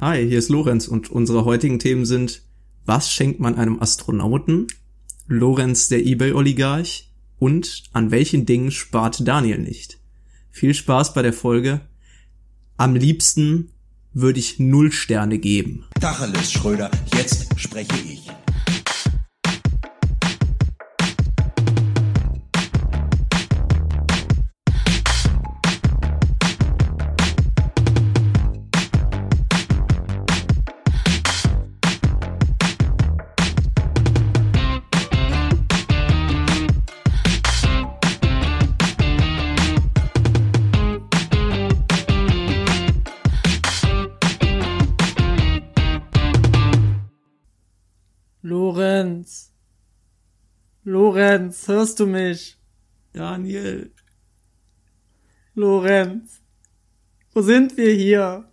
Hi, hier ist Lorenz und unsere heutigen Themen sind, was schenkt man einem Astronauten? Lorenz der eBay-Oligarch und an welchen Dingen spart Daniel nicht? Viel Spaß bei der Folge. Am liebsten würde ich null Sterne geben. Tacheles, Schröder, jetzt spreche ich. Lorenz, hörst du mich? Daniel. Lorenz. Wo sind wir hier?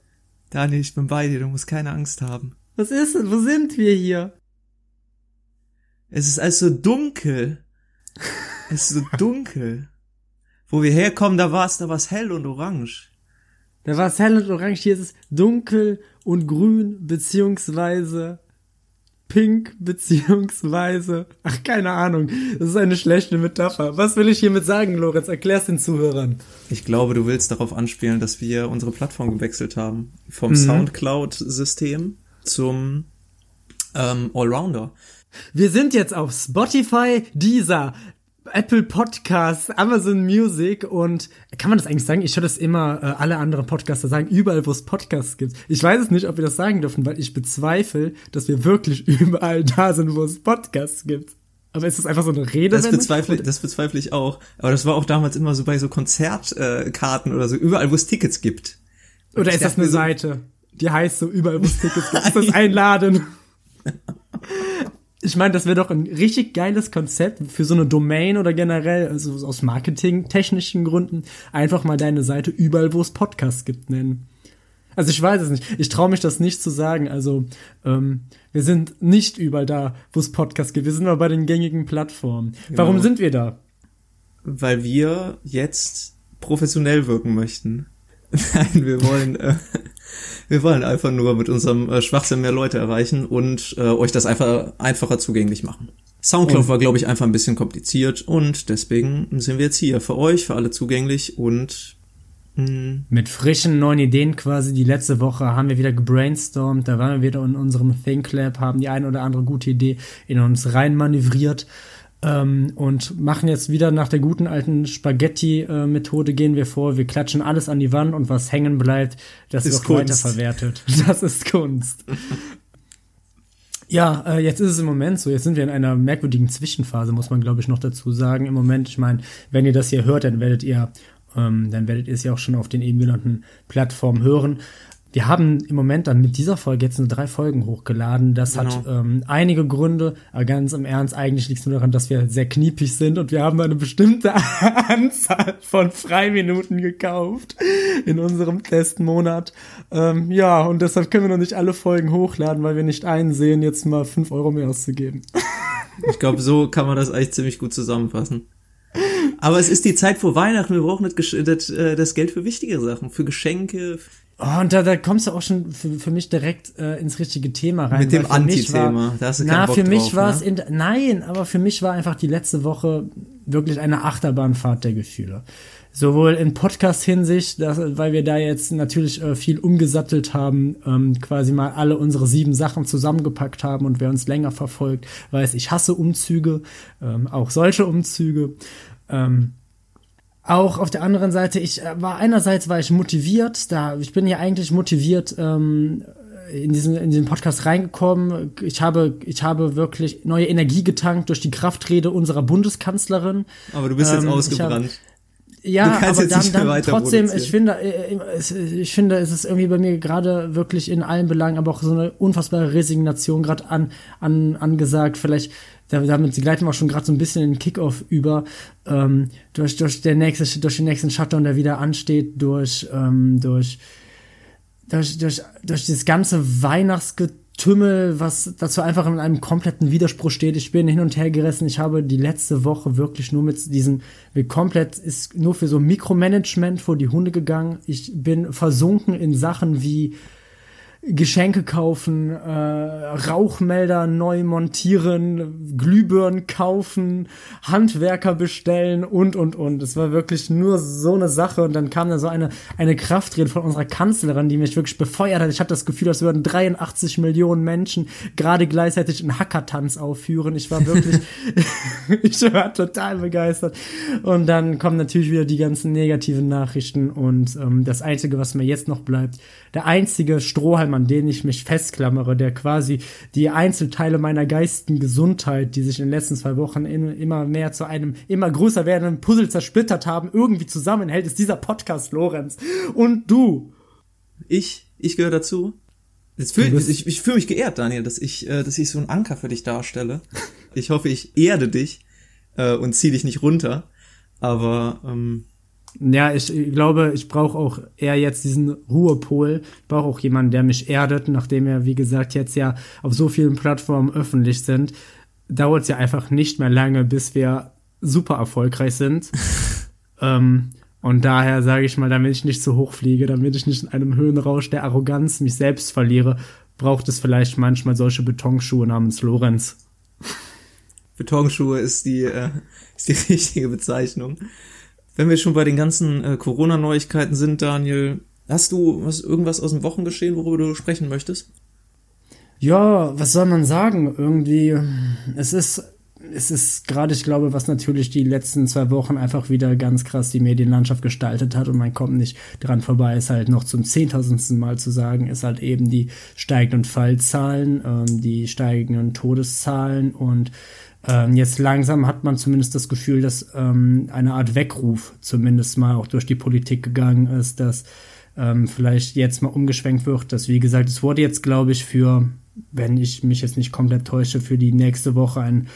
Daniel, ich bin bei dir, du musst keine Angst haben. Was ist denn? Wo sind wir hier? Es ist alles so dunkel. Es ist so dunkel. Wo wir herkommen, da war es, da war es hell und orange. Da war es hell und orange, hier ist es dunkel und grün, beziehungsweise pink, beziehungsweise, ach, keine Ahnung. Das ist eine schlechte Metapher. Was will ich hiermit sagen, Lorenz? Erklär's den Zuhörern. Ich glaube, du willst darauf anspielen, dass wir unsere Plattform gewechselt haben. Vom Mhm. Soundcloud-System zum ähm, Allrounder. Wir sind jetzt auf Spotify, Deezer, Apple Podcasts, Amazon Music und kann man das eigentlich sagen? Ich höre das immer äh, alle anderen Podcaster sagen, überall wo es Podcasts gibt. Ich weiß es nicht, ob wir das sagen dürfen, weil ich bezweifle, dass wir wirklich überall da sind, wo es Podcasts gibt. Aber ist das einfach so eine Rede? Das bezweifle, das bezweifle ich auch. Aber das war auch damals immer so bei so Konzertkarten äh, oder so, überall wo es Tickets gibt. Oder Ich ist das eine so- Seite? Die heißt so überall, wo es Tickets gibt. Ist das ein Laden? Ich meine, das wäre doch ein richtig geiles Konzept für so eine Domain oder generell, also aus marketingtechnischen Gründen, einfach mal deine Seite überall, wo es Podcasts gibt, nennen. Also ich weiß es nicht. Ich traue mich das nicht zu sagen. Also ähm, wir sind nicht überall da, wo es Podcasts gibt. Wir sind aber bei den gängigen Plattformen. Warum Genau. sind wir da? Weil wir jetzt professionell wirken möchten. Nein, wir wollen, äh, wir wollen einfach nur mit unserem äh, Schwachsinn mehr Leute erreichen und äh, euch das einfach einfacher zugänglich machen. Soundcloud Und- war, glaube ich, einfach ein bisschen kompliziert und deswegen sind wir jetzt hier für euch, für alle zugänglich und mh, Mit frischen neuen Ideen quasi. Die letzte Woche haben wir wieder gebrainstormt. Da waren wir wieder in unserem Think Lab, haben die eine oder andere gute Idee in uns rein manövriert. Ähm, und machen jetzt wieder nach der guten alten Spaghetti-Methode gehen wir vor. Wir klatschen alles an die Wand und was hängen bleibt, das Ist wird Kunst. weiterverwertet. Das ist Kunst. Ja, äh, jetzt ist es im Moment so. Jetzt sind wir in einer merkwürdigen Zwischenphase, muss man glaube ich noch dazu sagen. Im Moment, ich meine, wenn ihr das hier hört, dann werdet ihr, ähm, dann werdet ihr es ja auch schon auf den eben genannten Plattformen hören. Wir haben im Moment dann mit dieser Folge jetzt nur drei Folgen hochgeladen. Das hat Genau. ähm, einige Gründe, aber ganz im Ernst, eigentlich liegt es nur daran, dass wir sehr kniepig sind und wir haben eine bestimmte Anzahl von Freiminuten gekauft in unserem Testmonat. Ähm, ja, und deshalb können wir noch nicht alle Folgen hochladen, weil wir nicht einsehen, jetzt mal fünf Euro mehr auszugeben. ich glaube, so kann man das eigentlich ziemlich gut zusammenfassen. Aber es ist die Zeit vor Weihnachten, wir brauchen das, äh, das Geld für wichtige Sachen, für Geschenke, Oh, und da, da kommst du auch schon für, für mich direkt äh, ins richtige Thema rein. Mit dem Anti-Thema, da hast du Na, Bock für mich war ne? es in, nein, aber für mich war einfach die letzte Woche wirklich eine Achterbahnfahrt der Gefühle. Sowohl in Podcast-Hinsicht, weil wir da jetzt natürlich äh, viel umgesattelt haben, ähm, quasi mal alle unsere sieben Sachen zusammengepackt haben und wer uns länger verfolgt, weiß, ich hasse Umzüge, ähm, auch solche Umzüge. Ähm, auch auf der anderen Seite, ich äh, war einerseits war ich motiviert, da ich bin ja eigentlich motiviert ähm, in diesen in diesen Podcast reingekommen. Ich habe ich habe wirklich neue Energie getankt durch die Kraftrede unserer Bundeskanzlerin. aber du bist Ähm, jetzt ausgebrannt. Ja, aber dann, dann trotzdem, ich finde, äh, es- ich finde, es ist irgendwie bei mir gerade wirklich in allen Belangen, aber auch so eine unfassbare Resignation gerade an, an, angesagt. Vielleicht, damit gleiten wir auch schon gerade so ein bisschen in den Kickoff über, ähm, durch, durch, der nächste, durch den nächsten Shutdown, der wieder ansteht, durch, ähm, durch, durch, durch, durch das ganze Weihnachtsgetümmel, was dazu einfach in einem kompletten Widerspruch steht. Ich bin hin und her gerissen. Ich habe die letzte Woche wirklich nur mit diesen, mir komplett ist nur für so Mikromanagement vor die Hunde gegangen. Ich bin versunken in Sachen wie Geschenke kaufen, äh, Rauchmelder neu montieren, Glühbirnen kaufen, Handwerker bestellen und und und. Es war wirklich nur so eine Sache und dann kam da so eine eine Kraftrede von unserer Kanzlerin, die mich wirklich befeuert hat. Ich hatte das Gefühl, dass würden 83 Millionen Menschen gerade gleichzeitig einen Hackertanz aufführen. Ich war wirklich, ich war total begeistert. Und dann kommen natürlich wieder die ganzen negativen Nachrichten und ähm, das Einzige, was mir jetzt noch bleibt, der einzige Strohhalm, an den ich mich festklammere, der quasi die Einzelteile meiner geistigen Gesundheit, die sich in den letzten zwei Wochen in, immer mehr zu einem immer größer werdenden Puzzle zersplittert haben, irgendwie zusammenhält, ist dieser Podcast, Lorenz. Und du. Ich, ich gehöre dazu. Fühl, ich ich fühle mich geehrt, Daniel, dass ich, äh, dass ich so einen Anker für dich darstelle. Ich hoffe, ich erde dich äh, und zieh dich nicht runter. Aber ähm, ja, ich glaube, ich brauche auch eher jetzt diesen Ruhepol. Ich brauche auch jemanden, der mich erdet, nachdem wir, wie gesagt, jetzt ja auf so vielen Plattformen öffentlich sind. Dauert es ja einfach nicht mehr lange, bis wir super erfolgreich sind. ähm, und daher sage ich mal, damit ich nicht zu hoch fliege, damit ich nicht in einem Höhenrausch der Arroganz mich selbst verliere, braucht es vielleicht manchmal solche Betonschuhe namens Lorenz. Betonschuhe ist die, äh, ist die richtige Bezeichnung. Wenn wir schon bei den ganzen äh, Corona-Neuigkeiten sind, Daniel, hast du was, irgendwas aus dem Wochengeschehen, worüber du sprechen möchtest? Ja, was soll man sagen? Irgendwie, es ist, es ist gerade, ich glaube, was natürlich die letzten zwei Wochen einfach wieder ganz krass die Medienlandschaft gestaltet hat und man kommt nicht dran vorbei, ist halt noch zum zehntausendsten Mal zu sagen, ist halt eben die steigenden Fallzahlen, ähm, die steigenden Todeszahlen und ähm, jetzt langsam hat man zumindest das Gefühl, dass ähm, eine Art Weckruf zumindest mal auch durch die Politik gegangen ist, dass ähm, vielleicht jetzt mal umgeschwenkt wird. Dass, wie gesagt, es wurde jetzt, glaube ich, für, wenn ich mich jetzt nicht komplett täusche, für die nächste Woche ein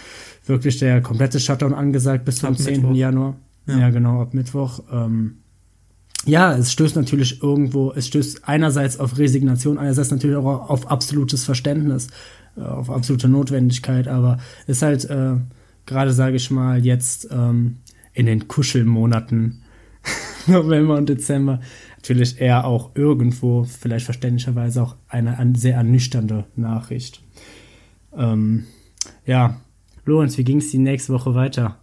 wirklich der komplette Shutdown angesagt bis zum ab 10. Mittwoch. Januar. Ja. ja. genau, ab Mittwoch. Ähm, ja, es stößt natürlich irgendwo, es stößt einerseits auf Resignation, einerseits natürlich auch auf absolutes Verständnis auf absolute Notwendigkeit, aber ist halt äh, gerade, sage ich mal, jetzt ähm, in den Kuschelmonaten November und Dezember natürlich eher auch irgendwo, vielleicht verständlicherweise auch eine, eine sehr ernüchternde Nachricht. Ähm, ja, Lorenz, wie ging es die nächste Woche weiter?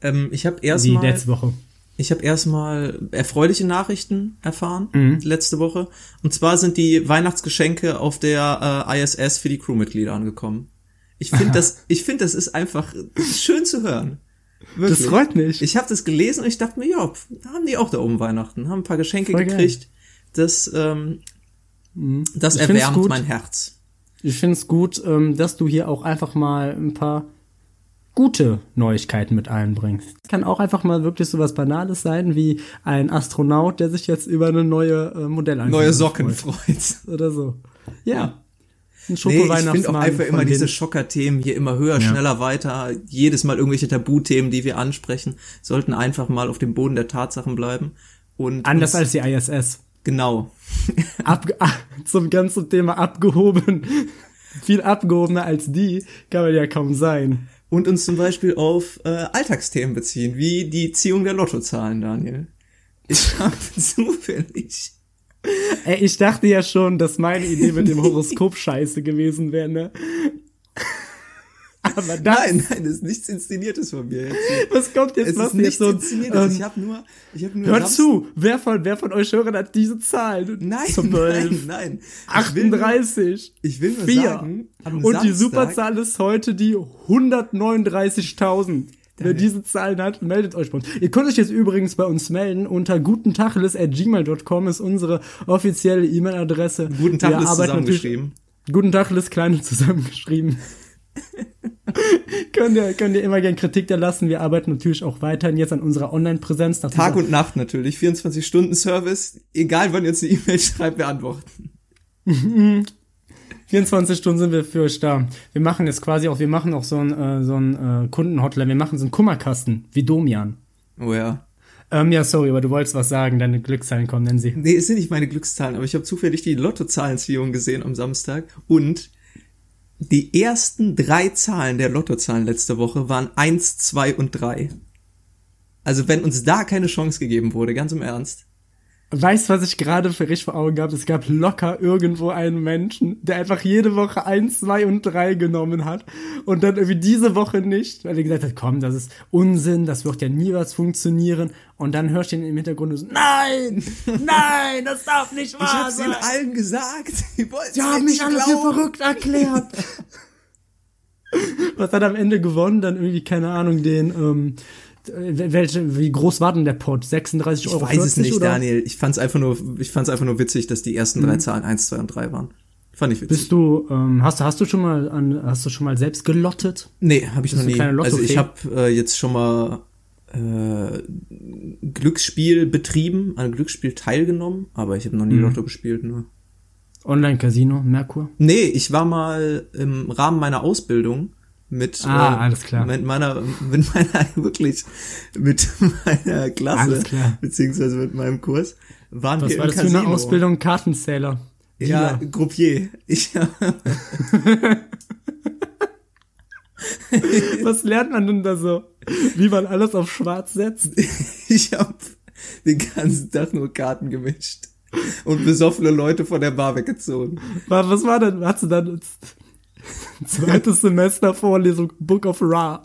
Ähm, ich habe erstmal. Die letzte Woche. Ich habe erstmal erfreuliche Nachrichten erfahren mhm. letzte Woche. Und zwar sind die Weihnachtsgeschenke auf der äh, ISS für die Crewmitglieder angekommen. Ich finde das, ich finde das ist einfach schön zu hören. Wirklich. Das freut mich. Ich habe das gelesen und ich dachte mir, ja, haben die auch da oben Weihnachten, haben ein paar Geschenke Voll gekriegt. Geil. Das, ähm, mhm. das ich erwärmt mein Herz. Ich finde es gut, ähm, dass du hier auch einfach mal ein paar gute Neuigkeiten mit einbringst. Kann auch einfach mal wirklich so was Banales sein, wie ein Astronaut, der sich jetzt über eine neue äh, Modelleinführung Neue Socken freut. Oder so. Ja. ja. Ein nee, ich finde auch einfach immer diese Schocker-Themen hier immer höher, ja. schneller, weiter. Jedes Mal irgendwelche Tabuthemen, die wir ansprechen, sollten einfach mal auf dem Boden der Tatsachen bleiben. Und Anders als die ISS. Genau. Ab, zum ganzen Thema abgehoben. Viel abgehobener als die kann man ja kaum sein und uns zum Beispiel auf äh, Alltagsthemen beziehen, wie die Ziehung der Lottozahlen, Daniel. Ich habe zufällig. Ey, ich dachte ja schon, dass meine Idee mit dem Horoskop scheiße gewesen wäre, ne? Aber das, nein, nein, das ist nichts Inszeniertes von mir. Jetzt. Was kommt jetzt? Es was ist nichts so, Inszeniertes. Ähm, ich habe nur, ich habe nur. Hört zu, wer von, wer von euch Hörern hat diese Zahl? Nein, nein, nein. 38. Ich will nur, ich will nur sagen, und Samstag, die Superzahl ist heute die 139.000. Wer diese Zahlen hat, meldet euch bei uns. Ihr könnt euch jetzt übrigens bei uns melden. Unter gutentacheles.gmail.com ist unsere offizielle E-Mail-Adresse. Guten Tag zusammengeschrieben. Guten Tag, kleine zusammengeschrieben. könnt, ihr, könnt ihr immer gerne Kritik da lassen. Wir arbeiten natürlich auch weiterhin jetzt an unserer Online-Präsenz. Tag und Nacht natürlich. 24-Stunden-Service. Egal, wann ihr uns eine E-Mail schreibt, wir antworten. 24 Stunden sind wir für euch da. Wir machen jetzt quasi auch, wir machen auch so ein, äh, so ein äh, Kundenhotline. Wir machen so einen Kummerkasten, wie Domian. Oh ja. Ähm, ja, sorry, aber du wolltest was sagen, deine Glückszahlen kommen, nennen sie. Nee, es sind nicht meine Glückszahlen, aber ich habe zufällig die Lottozahlenziehung gesehen am Samstag und die ersten drei Zahlen der Lottozahlen letzte Woche waren eins, zwei und drei. Also wenn uns da keine Chance gegeben wurde, ganz im Ernst. Weißt was ich gerade für richtig vor Augen gab? Es gab locker irgendwo einen Menschen, der einfach jede Woche eins, zwei und drei genommen hat und dann irgendwie diese Woche nicht, weil er gesagt hat, komm, das ist Unsinn, das wird ja nie was funktionieren. Und dann hörst du ihn im Hintergrund so, nein, nein, das darf nicht wahr Ich hab's sein. ihnen allen gesagt. Die, Die haben mich alle für verrückt erklärt. Was hat am Ende gewonnen? Dann irgendwie, keine Ahnung, den, ähm, welche, wie groß war denn der Pot? 36 Ich Euro? weiß es nicht, oder? Daniel. Ich fand's einfach nur, ich fand's einfach nur witzig, dass die ersten drei Zahlen eins, zwei und drei waren. Fand ich witzig. Mhm. Bist du, ähm, hast, hast du schon mal an, hast du schon mal selbst gelottet? nee, habe ich noch eine nie. Also ich habe äh, jetzt schon mal äh, Glücksspiel betrieben, an Glücksspiel teilgenommen, aber ich habe noch nie Mhm. Lotto gespielt. Ne? Online-Casino, Merkur? Nee, ich war mal im Rahmen meiner Ausbildung mit Ah, äh, alles klar. mit meiner mit meiner wirklich mit meiner Klasse beziehungsweise mit meinem Kurs waren Was wir war im das für Casino. eine Ausbildung? Kartenzähler. Ja, Dealer. Groupier. Ich Was lernt man denn da so? Wie man alles auf schwarz setzt? ich habe den ganzen Tag nur Karten gemischt und besoffene Leute von der Bar weggezogen. Was was war denn? Hast du dann zweites Semester Vorlesung Book of Ra?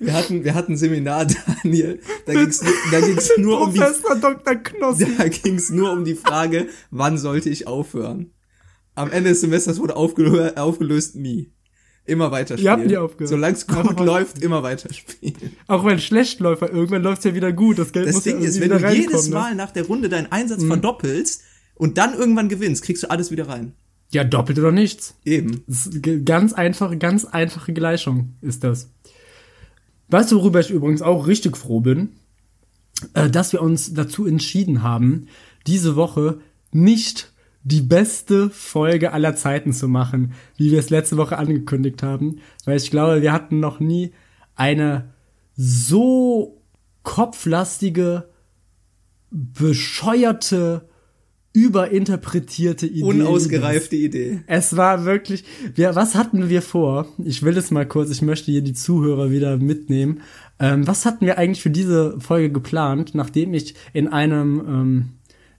Wir hatten wir hatten Seminar Daniel, da ging's nur- da ging's nur um die Professor Dr. Knossi. Da ging es nur um die Frage, wann sollte ich aufhören? Am Ende des Semesters wurde aufgelöst, aufgelöst nie. Immer weiter spielen. Ihr habt nie aufgehört. Solange es gut läuft, immer weiter spielen. Auch wenn schlecht läuft, irgendwann läuft's ja wieder gut. Das Geld Das muss ja Ding ist, irgendwie wenn du jedes ne? Mhm. Mal nach der Runde deinen Einsatz verdoppelst und dann irgendwann gewinnst, kriegst du alles wieder rein. Ja, doppelt oder nichts. Eben. Ist ganz einfache, ganz einfache Gleichung ist das. Weißt du, worüber ich übrigens auch richtig froh bin? Äh, dass wir uns dazu entschieden haben, diese Woche nicht die beste Folge aller Zeiten zu machen, wie wir es letzte Woche angekündigt haben, weil ich glaube, wir hatten noch nie eine so kopflastige, bescheuerte, überinterpretierte Idee. Unausgereifte Idee. Es war wirklich, wir, was hatten wir vor? Ich will es mal kurz, ich möchte hier die Zuhörer wieder mitnehmen. Ähm, was hatten wir eigentlich für diese Folge geplant, nachdem ich in einem ähm,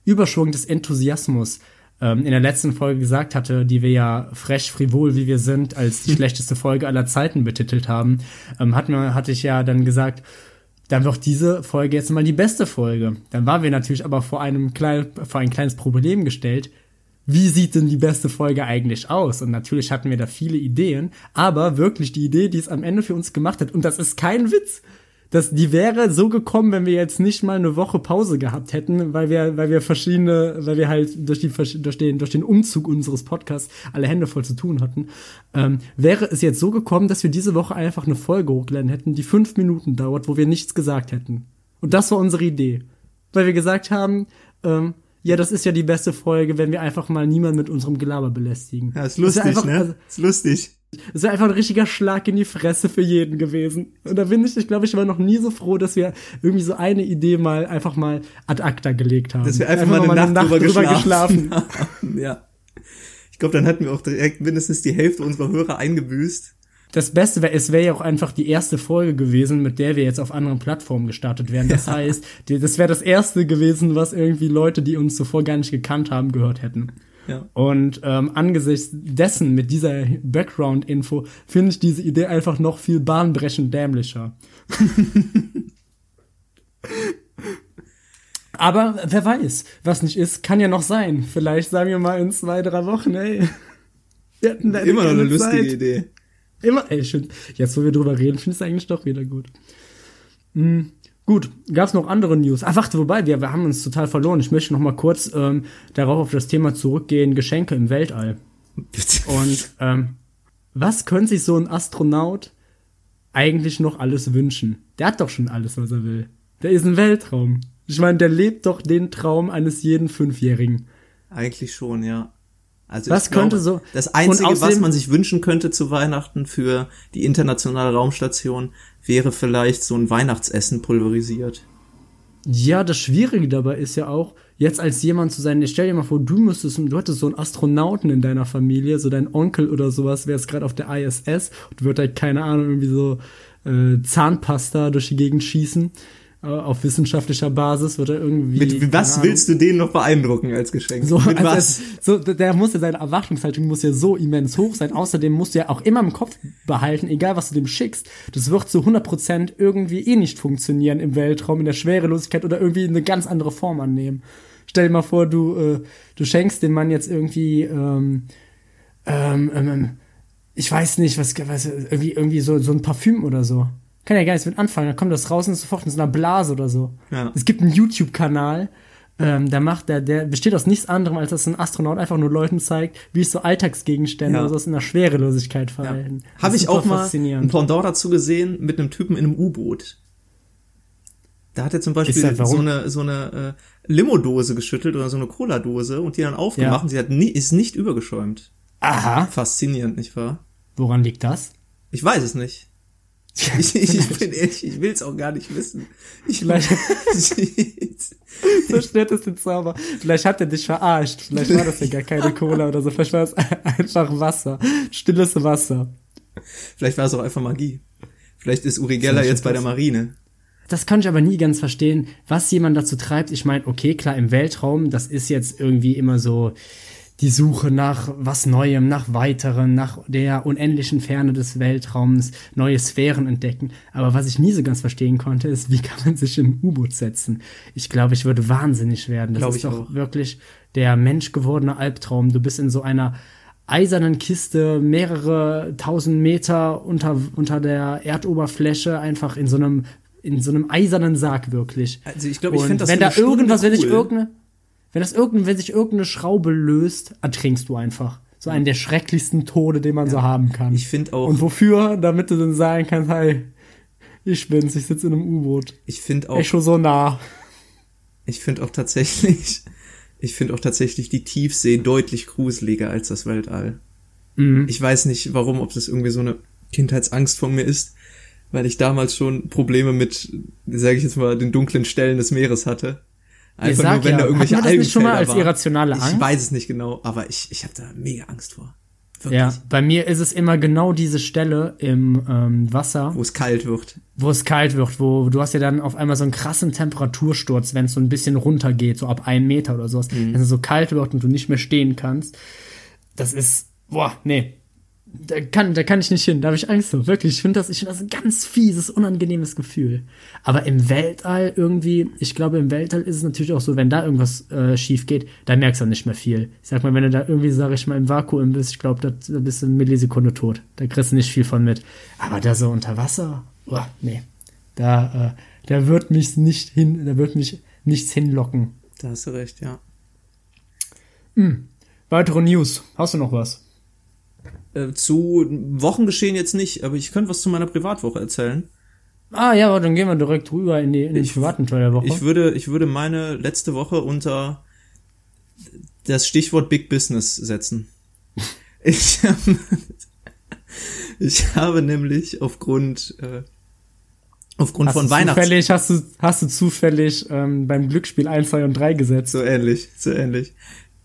Überschwung des Enthusiasmus in der letzten Folge gesagt hatte, die wir ja frech frivol, wie wir sind, als die schlechteste Folge aller Zeiten betitelt haben, ähm, hat mir, hatte ich ja dann gesagt, dann wird diese Folge jetzt mal die beste Folge. Dann waren wir natürlich aber vor einem kleinen, vor ein kleines Problem gestellt. Wie sieht denn die beste Folge eigentlich aus? Und natürlich hatten wir da viele Ideen, aber wirklich die Idee, die es am Ende für uns gemacht hat, und das ist kein Witz, dass die wäre so gekommen, wenn wir jetzt nicht mal eine Woche Pause gehabt hätten, weil wir, weil wir verschiedene, weil wir halt durch die, durch den, durch den Umzug unseres Podcasts alle Hände voll zu tun hatten, ähm, wäre es jetzt so gekommen, dass wir diese Woche einfach eine Folge hochgeladen hätten, die fünf Minuten dauert, wo wir nichts gesagt hätten. Und das war unsere Idee. Weil wir gesagt haben, ähm, ja, das ist ja die beste Folge, wenn wir einfach mal niemanden mit unserem Gelaber belästigen. Ja, ist Das lustig, einfach, ne? Also, ist lustig. Das wäre einfach ein richtiger Schlag in die Fresse für jeden gewesen. Und da bin ich, ich glaube, ich war noch nie so froh, dass wir irgendwie so eine Idee mal einfach mal ad acta gelegt haben. Dass wir einfach, mal eine Nacht, drüber, geschlafen. geschlafen. haben. ja. Ich glaube, dann hätten wir auch direkt mindestens die Hälfte unserer Hörer eingebüßt. Das Beste wäre, es wäre ja auch einfach die erste Folge gewesen, mit der wir jetzt auf anderen Plattformen gestartet wären. Das heißt, die, das wäre das erste gewesen, was irgendwie Leute, die uns zuvor gar nicht gekannt haben, gehört hätten. Ja. Und ähm, angesichts dessen, mit dieser Background-Info, finde ich diese Idee einfach noch viel bahnbrechend dämlicher. Aber wer weiß, was nicht ist, kann ja noch sein. Vielleicht sagen wir mal in zwei, drei Wochen, ey. Wir hatten da Immer noch eine lustige Zeit. Idee. Immer, ey, schön. Jetzt, wo wir drüber reden, finde ich es eigentlich doch wieder gut. Hm, gut, gab es noch andere News? Ah, warte, wobei, wir, wir haben uns total verloren. Ich möchte noch mal kurz ähm, darauf auf das Thema zurückgehen, Geschenke im Weltall. Und ähm, was könnte sich so ein Astronaut eigentlich noch alles wünschen? Der hat doch schon alles, was er will. Der ist ein Weltraum. Ich meine, der lebt doch den Traum eines jeden Fünfjährigen. Eigentlich schon, ja. Also Was ich glaube, könnte so- Das Einzige, was man sich wünschen könnte zu Weihnachten für die internationale Raumstation, wäre vielleicht so ein Weihnachtsessen pulverisiert. Ja, das Schwierige dabei ist ja auch, jetzt als jemand zu sein, stell dir mal vor, du müsstest, du hättest so einen Astronauten in deiner Familie, so dein Onkel oder sowas, wäre jetzt gerade auf der ISS und wird halt, keine Ahnung, irgendwie so äh, Zahnpasta durch die Gegend schießen. Auf wissenschaftlicher Basis wird er irgendwie. Mit was willst du den noch beeindrucken als Geschenk? So, Mit also was? es- so, der muss ja seine Erwartungshaltung muss ja so immens hoch sein. Außerdem musst du ja auch immer im Kopf behalten, egal was du dem schickst, das wird zu 100% irgendwie eh nicht funktionieren im Weltraum, in der Schwerelosigkeit oder irgendwie eine ganz andere Form annehmen. Stell dir mal vor, du, äh, du schenkst dem Mann jetzt irgendwie, ähm, ähm, ähm, ich weiß nicht, was, was irgendwie, irgendwie so, so ein Parfüm oder so. Kann ja gar nichts mit anfangen, dann kommt das raus und ist sofort in so einer Blase oder so. Ja. Es gibt einen YouTube-Kanal, ähm, der macht, der, der besteht aus nichts anderem, als dass ein Astronaut einfach nur Leuten zeigt, wie sich so Alltagsgegenstände Ja. oder so in der Schwerelosigkeit verhalten. Das Habe ich auch mal ein. Pendant dazu gesehen mit einem Typen in einem U-Boot. Da hat er zum Beispiel warum? so eine, so eine äh, Limo-Dose geschüttelt oder so eine Cola-Dose und die dann aufgemacht Ja. und sie hat nie, ist nicht übergeschäumt. Aha, Faszinierend, nicht wahr? woran liegt das? Ich weiß es nicht. Ich, ich, bin ehrlich, ich will es auch gar nicht wissen. Ich, Vielleicht- Zerstört es den Zauber. Vielleicht hat er dich verarscht. Vielleicht war das ja gar keine Cola oder so. Vielleicht war es einfach Wasser. Stilles Wasser. Vielleicht war es auch einfach Magie. Vielleicht ist Uri Geller jetzt ist bei der Marine. Das kann ich aber nie ganz verstehen, was jemand dazu treibt. Ich meine, okay, klar, im Weltraum, das ist jetzt irgendwie immer so die Suche nach was Neuem, nach weiteren, nach der unendlichen Ferne des Weltraums, neue Sphären entdecken. Aber was ich nie so ganz verstehen konnte, ist, wie kann man sich in ein U-Boot setzen? Ich glaube, ich würde wahnsinnig werden. Das Glaub ist ich doch auch. wirklich der menschgewordene Albtraum. Du bist in so einer eisernen Kiste mehrere tausend Meter unter, unter der Erdoberfläche, einfach in so einem, in so einem eisernen Sarg wirklich. Also ich glaube, ich finde das wenn da irgendwas, wenn sich cool. irgendeine, wenn das irgendein, wenn sich irgendeine Schraube löst, ertrinkst du einfach. So einen der schrecklichsten Tode, den man so haben kann. Ich finde auch, Und wofür? Damit du dann sagen kannst, hey, ich bin's, ich sitze in einem U-Boot. ich finde auch, Echo so nah. ich finde auch tatsächlich, ich finde auch tatsächlich die Tiefsee deutlich gruseliger als das Weltall. Mhm. Ich weiß nicht, warum, ob das irgendwie so eine Kindheitsangst von mir ist, weil ich damals schon Probleme mit, sage ich jetzt mal, den dunklen Stellen des Meeres hatte. Ihr sagt ja, hat man das nicht schon mal als irrationale Ich Angst? weiß es nicht genau, aber ich, ich habe da mega Angst vor. Wirklich. Ja, bei mir ist es immer genau diese Stelle im ähm, Wasser, Wo es kalt wird. wo es kalt wird, wo du hast ja dann auf einmal so einen krassen Temperatursturz, wenn es so ein bisschen runtergeht, so ab einem Meter oder sowas, wenn es so kalt wird und du nicht mehr stehen kannst. Das ist, boah, nee. Da kann, da kann ich nicht hin, da habe ich Angst vor. Wirklich, ich finde das, ich finde das ein ganz fieses, unangenehmes Gefühl. Aber im Weltall irgendwie, ich glaube, im Weltall ist es natürlich auch so, wenn da irgendwas äh, schief geht, da merkst du nicht mehr viel. Ich sag mal, wenn du da irgendwie, sag ich mal, im Vakuum bist, ich glaube, da da bist du eine Millisekunde tot. Da kriegst du nicht viel von mit. Aber da so unter Wasser, boah, nee. Da, äh, da wird mich nicht hin, da wird mich nichts hinlocken. Da hast du recht, ja. Weitere News. Hast du noch was? Äh, zu Wochengeschehen jetzt nicht, aber ich könnte was zu meiner Privatwoche erzählen. Ah ja, aber dann gehen wir direkt rüber in, die, in den Ich- privaten Teil der Woche. Ich würde, ich würde meine letzte Woche unter das Stichwort Big Business setzen. Ich, ich habe nämlich aufgrund, äh, aufgrund hast von du Weihnachts... zufällig, hast du, hast du zufällig ähm, beim Glücksspiel 1, 2 und 3 gesetzt? So ähnlich, so ähnlich.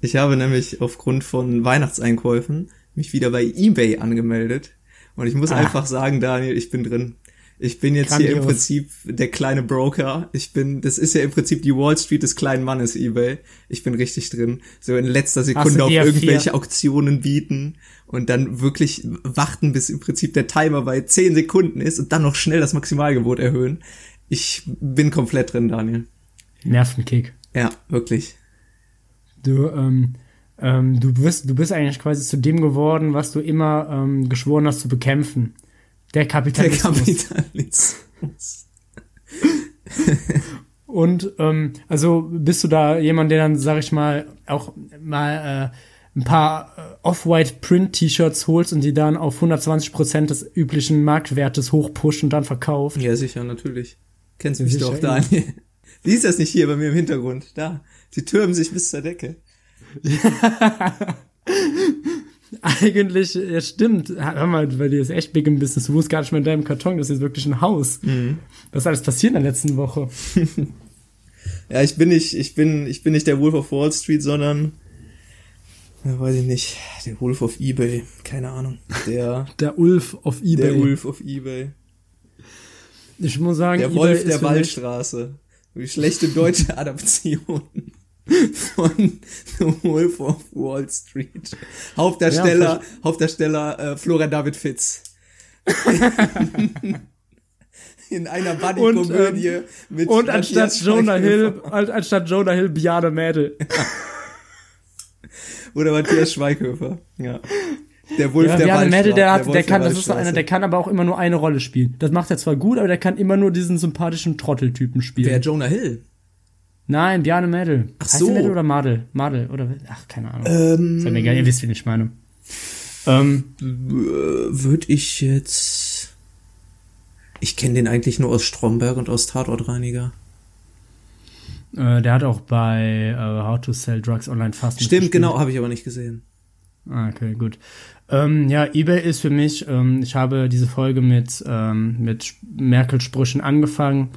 Ich habe nämlich aufgrund von Weihnachtseinkäufen mich wieder bei eBay angemeldet. Und ich muss Ah. einfach sagen, Daniel, ich bin drin. Ich bin jetzt hier im. Prinzip der kleine Broker. Ich bin, das ist ja im Prinzip die Wall Street des kleinen Mannes eBay. Ich bin richtig drin. So in letzter Sekunde auf irgendwelche Auktionen bieten und dann wirklich warten, bis im Prinzip der Timer bei 10 Sekunden ist und dann noch schnell das Maximalgebot erhöhen. Ich bin komplett drin, Daniel. Nervenkick. Ja, wirklich. Du, ähm, ähm, du bist, du bist eigentlich quasi zu dem geworden, was du immer ähm, geschworen hast zu bekämpfen. Der Der Kapitalismus. Kapitalismus. Und ähm, also bist du da jemand, der dann, sag ich mal, auch mal äh, ein paar äh, Off-White Print-T-Shirts holst und die dann auf 120% des üblichen Marktwertes hochpusht und dann verkauft? Ja, sicher, natürlich. Kennst Ja, mich sicher, doch, Daniel. Siehst du das nicht hier bei mir im Hintergrund? Da. Sie türmen sich bis zur Decke. Eigentlich, ja stimmt. Hör mal, bei dir ist echt big im Business. Du wohnst gar nicht mehr in deinem Karton, das ist wirklich ein Haus. Was ist alles passiert in der letzten Woche? Ja, ich bin nicht, ich bin, ich bin nicht der Wolf of Wall Street, sondern, ja, weiß ich nicht, der Wolf of Ebay. Keine Ahnung. Der, Der Ulf auf Ebay. der Wolf of Ebay. Ich muss sagen, Der Wolf der Waldstraße. Die schlechte deutsche Adaption von The Wolf of Wall Street. Hauptdarsteller, Hauptdarsteller äh, Florian David Fitz. In einer Buddy-Komödie mit Und anstatt Jonah Hill, anstatt Jonah Hill, Biane Mädel. Oder Matthias Schweighöfer. Ja. Der Wolf Ja, der Biane Mädel, der, hat, Wolf der kann, der das ist so einer, der kann aber auch immer nur eine Rolle spielen. Das macht er zwar gut, aber der kann immer nur diesen sympathischen Trotteltypen spielen. Wer Jonah Hill? Nein, Biane Mädel. Ach Heißt so. Mädel oder Madel? Madel oder, ach, keine Ahnung. Ähm, Ist ja mir egal, ihr wisst, wen ich meine. Ähm, würde ich jetzt. Ich kenne den eigentlich nur aus Stromberg und aus Tatortreiniger. äh, der hat auch bei äh, How to Sell Drugs Online Fast Stimmt, genau, habe ich aber nicht gesehen. Ah, okay, gut. Ähm, ja, eBay ist für mich, ähm, ich habe diese Folge mit, ähm, mit Merkel-Sprüchen angefangen.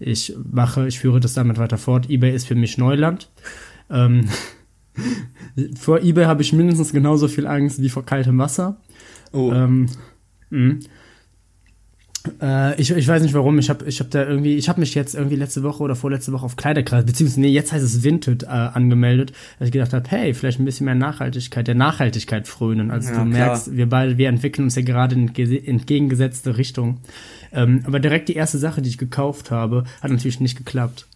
Ich mache, ich führe das damit weiter fort. eBay ist für mich Neuland. Ähm, vor eBay habe ich mindestens genauso viel Angst wie vor kaltem Wasser. Oh, Ähm, mh. äh, ich, ich weiß nicht warum, ich habe ich hab da irgendwie, ich habe mich jetzt irgendwie letzte Woche oder vorletzte Woche auf Kleiderkreis, beziehungsweise nee, jetzt heißt es Vinted äh, angemeldet, dass ich gedacht habe, hey, vielleicht ein bisschen mehr Nachhaltigkeit, der Nachhaltigkeit frönen. Also Ja, du klar. merkst, wir beide, wir entwickeln uns ja gerade in entge- entgegengesetzte Richtung. Ähm, aber direkt die erste Sache, die ich gekauft habe, hat natürlich nicht geklappt.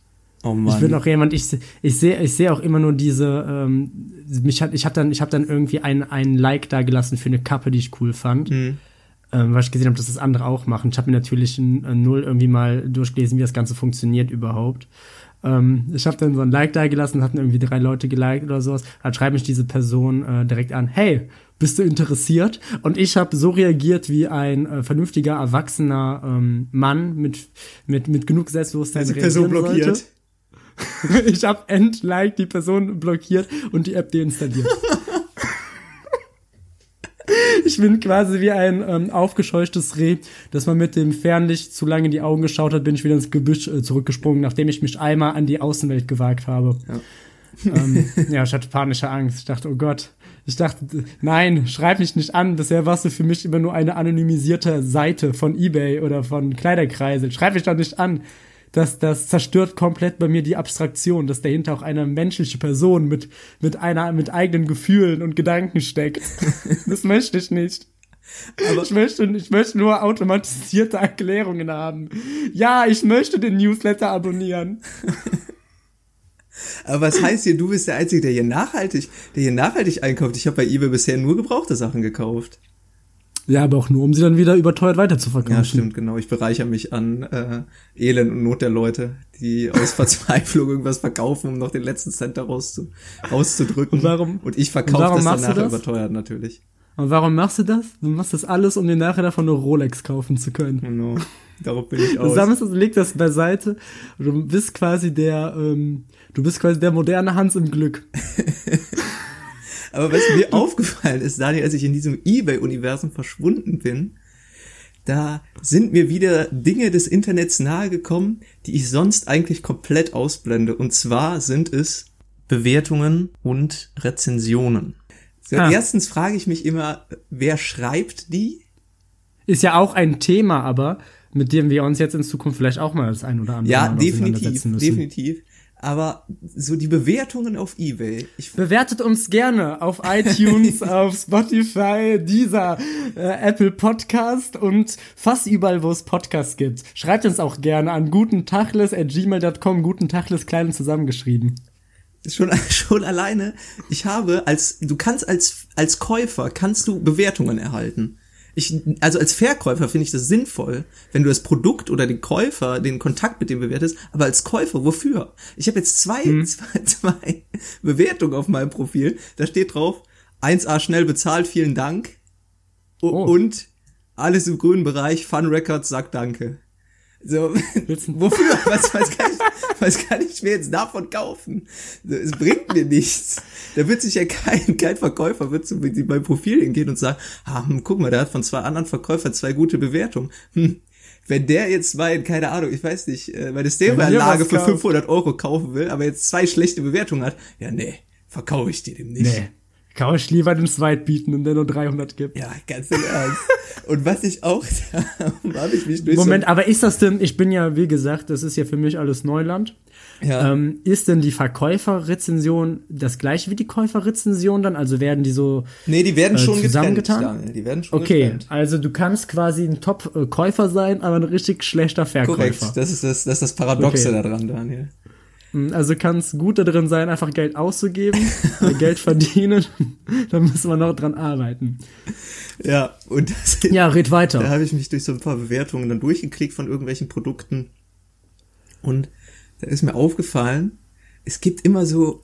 oh Mann. Ich bin auch jemand, ich, ich sehe ich sehe auch immer nur diese, ähm, mich hat, ich habe dann, ich habe dann irgendwie ein, ein Like da gelassen für eine Kappe, die ich cool fand, Mhm. ähm, weil ich gesehen habe, dass das andere auch machen. Ich habe mir natürlich Null irgendwie mal durchgelesen, wie das Ganze funktioniert überhaupt. Ähm, ich habe dann so ein Like da gelassen, hatten irgendwie drei Leute geliked oder sowas. Dann schreibt mich diese Person äh, direkt an, hey, bist du interessiert? Und ich habe so reagiert wie ein äh, vernünftiger, erwachsener ähm, Mann mit, mit, mit genug Selbstbewusstsein. Also die Person blockiert. sollte. Ich habe entliked die Person blockiert und die App deinstalliert. Ich bin quasi wie ein ähm, aufgescheuchtes Reh, dass man mit dem Fernlicht zu lange in die Augen geschaut hat, bin ich wieder ins Gebüsch äh, zurückgesprungen, nachdem ich mich einmal an die Außenwelt gewagt habe. Ja. ähm, ja, ich hatte panische Angst. Ich dachte, oh Gott. Ich dachte, nein, schreib mich nicht an. Bisher warst du für mich immer nur eine anonymisierte Seite von eBay oder von Kleiderkreisel. Schreib mich doch nicht an. Das, das zerstört komplett bei mir die Abstraktion, dass dahinter auch eine menschliche Person mit, mit einer, mit eigenen Gefühlen und Gedanken steckt. Das möchte ich nicht. Aber- ich möchte, ich möchte nur automatisierte Erklärungen haben. Ja, ich möchte den Newsletter abonnieren. Aber was heißt hier, du bist der Einzige, der hier nachhaltig, der hier nachhaltig einkauft? Ich habe bei eBay bisher nur gebrauchte Sachen gekauft. Ja, aber auch nur, um sie dann wieder überteuert weiterzuverkaufen. Ja, stimmt, genau. Ich bereichere mich an äh, Elend und Not der Leute, die aus Verzweiflung irgendwas verkaufen, um noch den letzten Cent daraus zu, rauszudrücken. Und warum- Und ich verkaufe das du nachher das? überteuert natürlich. Und warum machst du das? Du machst das alles, um dir nachher davon eine Rolex kaufen zu können. Genau. Darauf bin ich Du aus. sammelst das, legst das beiseite. und Du bist quasi der, ähm, du bist quasi der moderne Hans im Glück. Aber was mir aufgefallen ist, Daniel, als ich in diesem Ebay-Universum verschwunden bin, da sind mir wieder Dinge des Internets nahegekommen, die ich sonst eigentlich komplett ausblende. Und zwar sind es Bewertungen und Rezensionen. So, Ah. Erstens frage ich mich immer, wer schreibt die? Ist ja auch ein Thema, aber mit dem wir uns jetzt in Zukunft vielleicht auch mal das ein oder andere Ja, Mal definitiv, müssen. definitiv. Aber so die Bewertungen auf Ebay, ich Bewertet uns gerne auf iTunes, auf Spotify, dieser äh, Apple Podcast und fast überall, wo es Podcasts gibt. Schreibt uns auch gerne an gutentachles@gmail.com, gutentachles klein und zusammengeschrieben. schon schon alleine ich habe als du kannst als als Käufer kannst du Bewertungen erhalten ich also als Verkäufer finde ich das sinnvoll wenn du das Produkt oder den Käufer den Kontakt mit dem bewertest aber als Käufer wofür? Ich habe jetzt zwei, zwei zwei Bewertungen auf meinem Profil. Da steht drauf 1a schnell bezahlt vielen Dank. Oh. und alles im grünen Bereich Fun Records sagt Danke. So, wofür? Was, was, kann ich, was kann ich mir jetzt davon kaufen? Es bringt mir nichts. Da wird sich ja kein, kein Verkäufer wird zu meinem Profil hingehen und sagen, ah, hm, guck mal, der hat von zwei anderen Verkäufern zwei gute Bewertungen. Hm, wenn der jetzt mal, keine Ahnung, ich weiß nicht, äh, meine Stereoanlage für kauft. 500 Euro kaufen will, aber jetzt zwei schlechte Bewertungen hat, ja, nee, verkaufe ich dir dem nicht. Nee. Kann ich lieber den Zweit bieten und der nur 300 gibt. Ja, ganz im Ernst. Und was ich auch, da habe ich mich durch Moment, aber ist das denn, ich bin ja, wie gesagt, das ist ja für mich alles Neuland. ja, Ähm, ist denn die Verkäuferrezension das gleiche wie die Käuferrezension dann? Also werden die so nee, die werden äh, schon getrennt, zusammengetan? Daniel, die werden schon Okay, getrennt. also du kannst quasi ein Top-Käufer sein, aber ein richtig schlechter Verkäufer. Korrekt, das ist das, das ist das Paradoxe Okay. daran, Daniel. Also kannst gut da drin sein, einfach Geld auszugeben, äh, Geld verdienen. da müssen wir noch dran arbeiten. Ja, und das, Ja, red Da weiter. habe ich mich durch so ein paar Bewertungen dann durchgeklickt von irgendwelchen Produkten. Und da ist mir aufgefallen, es gibt immer so,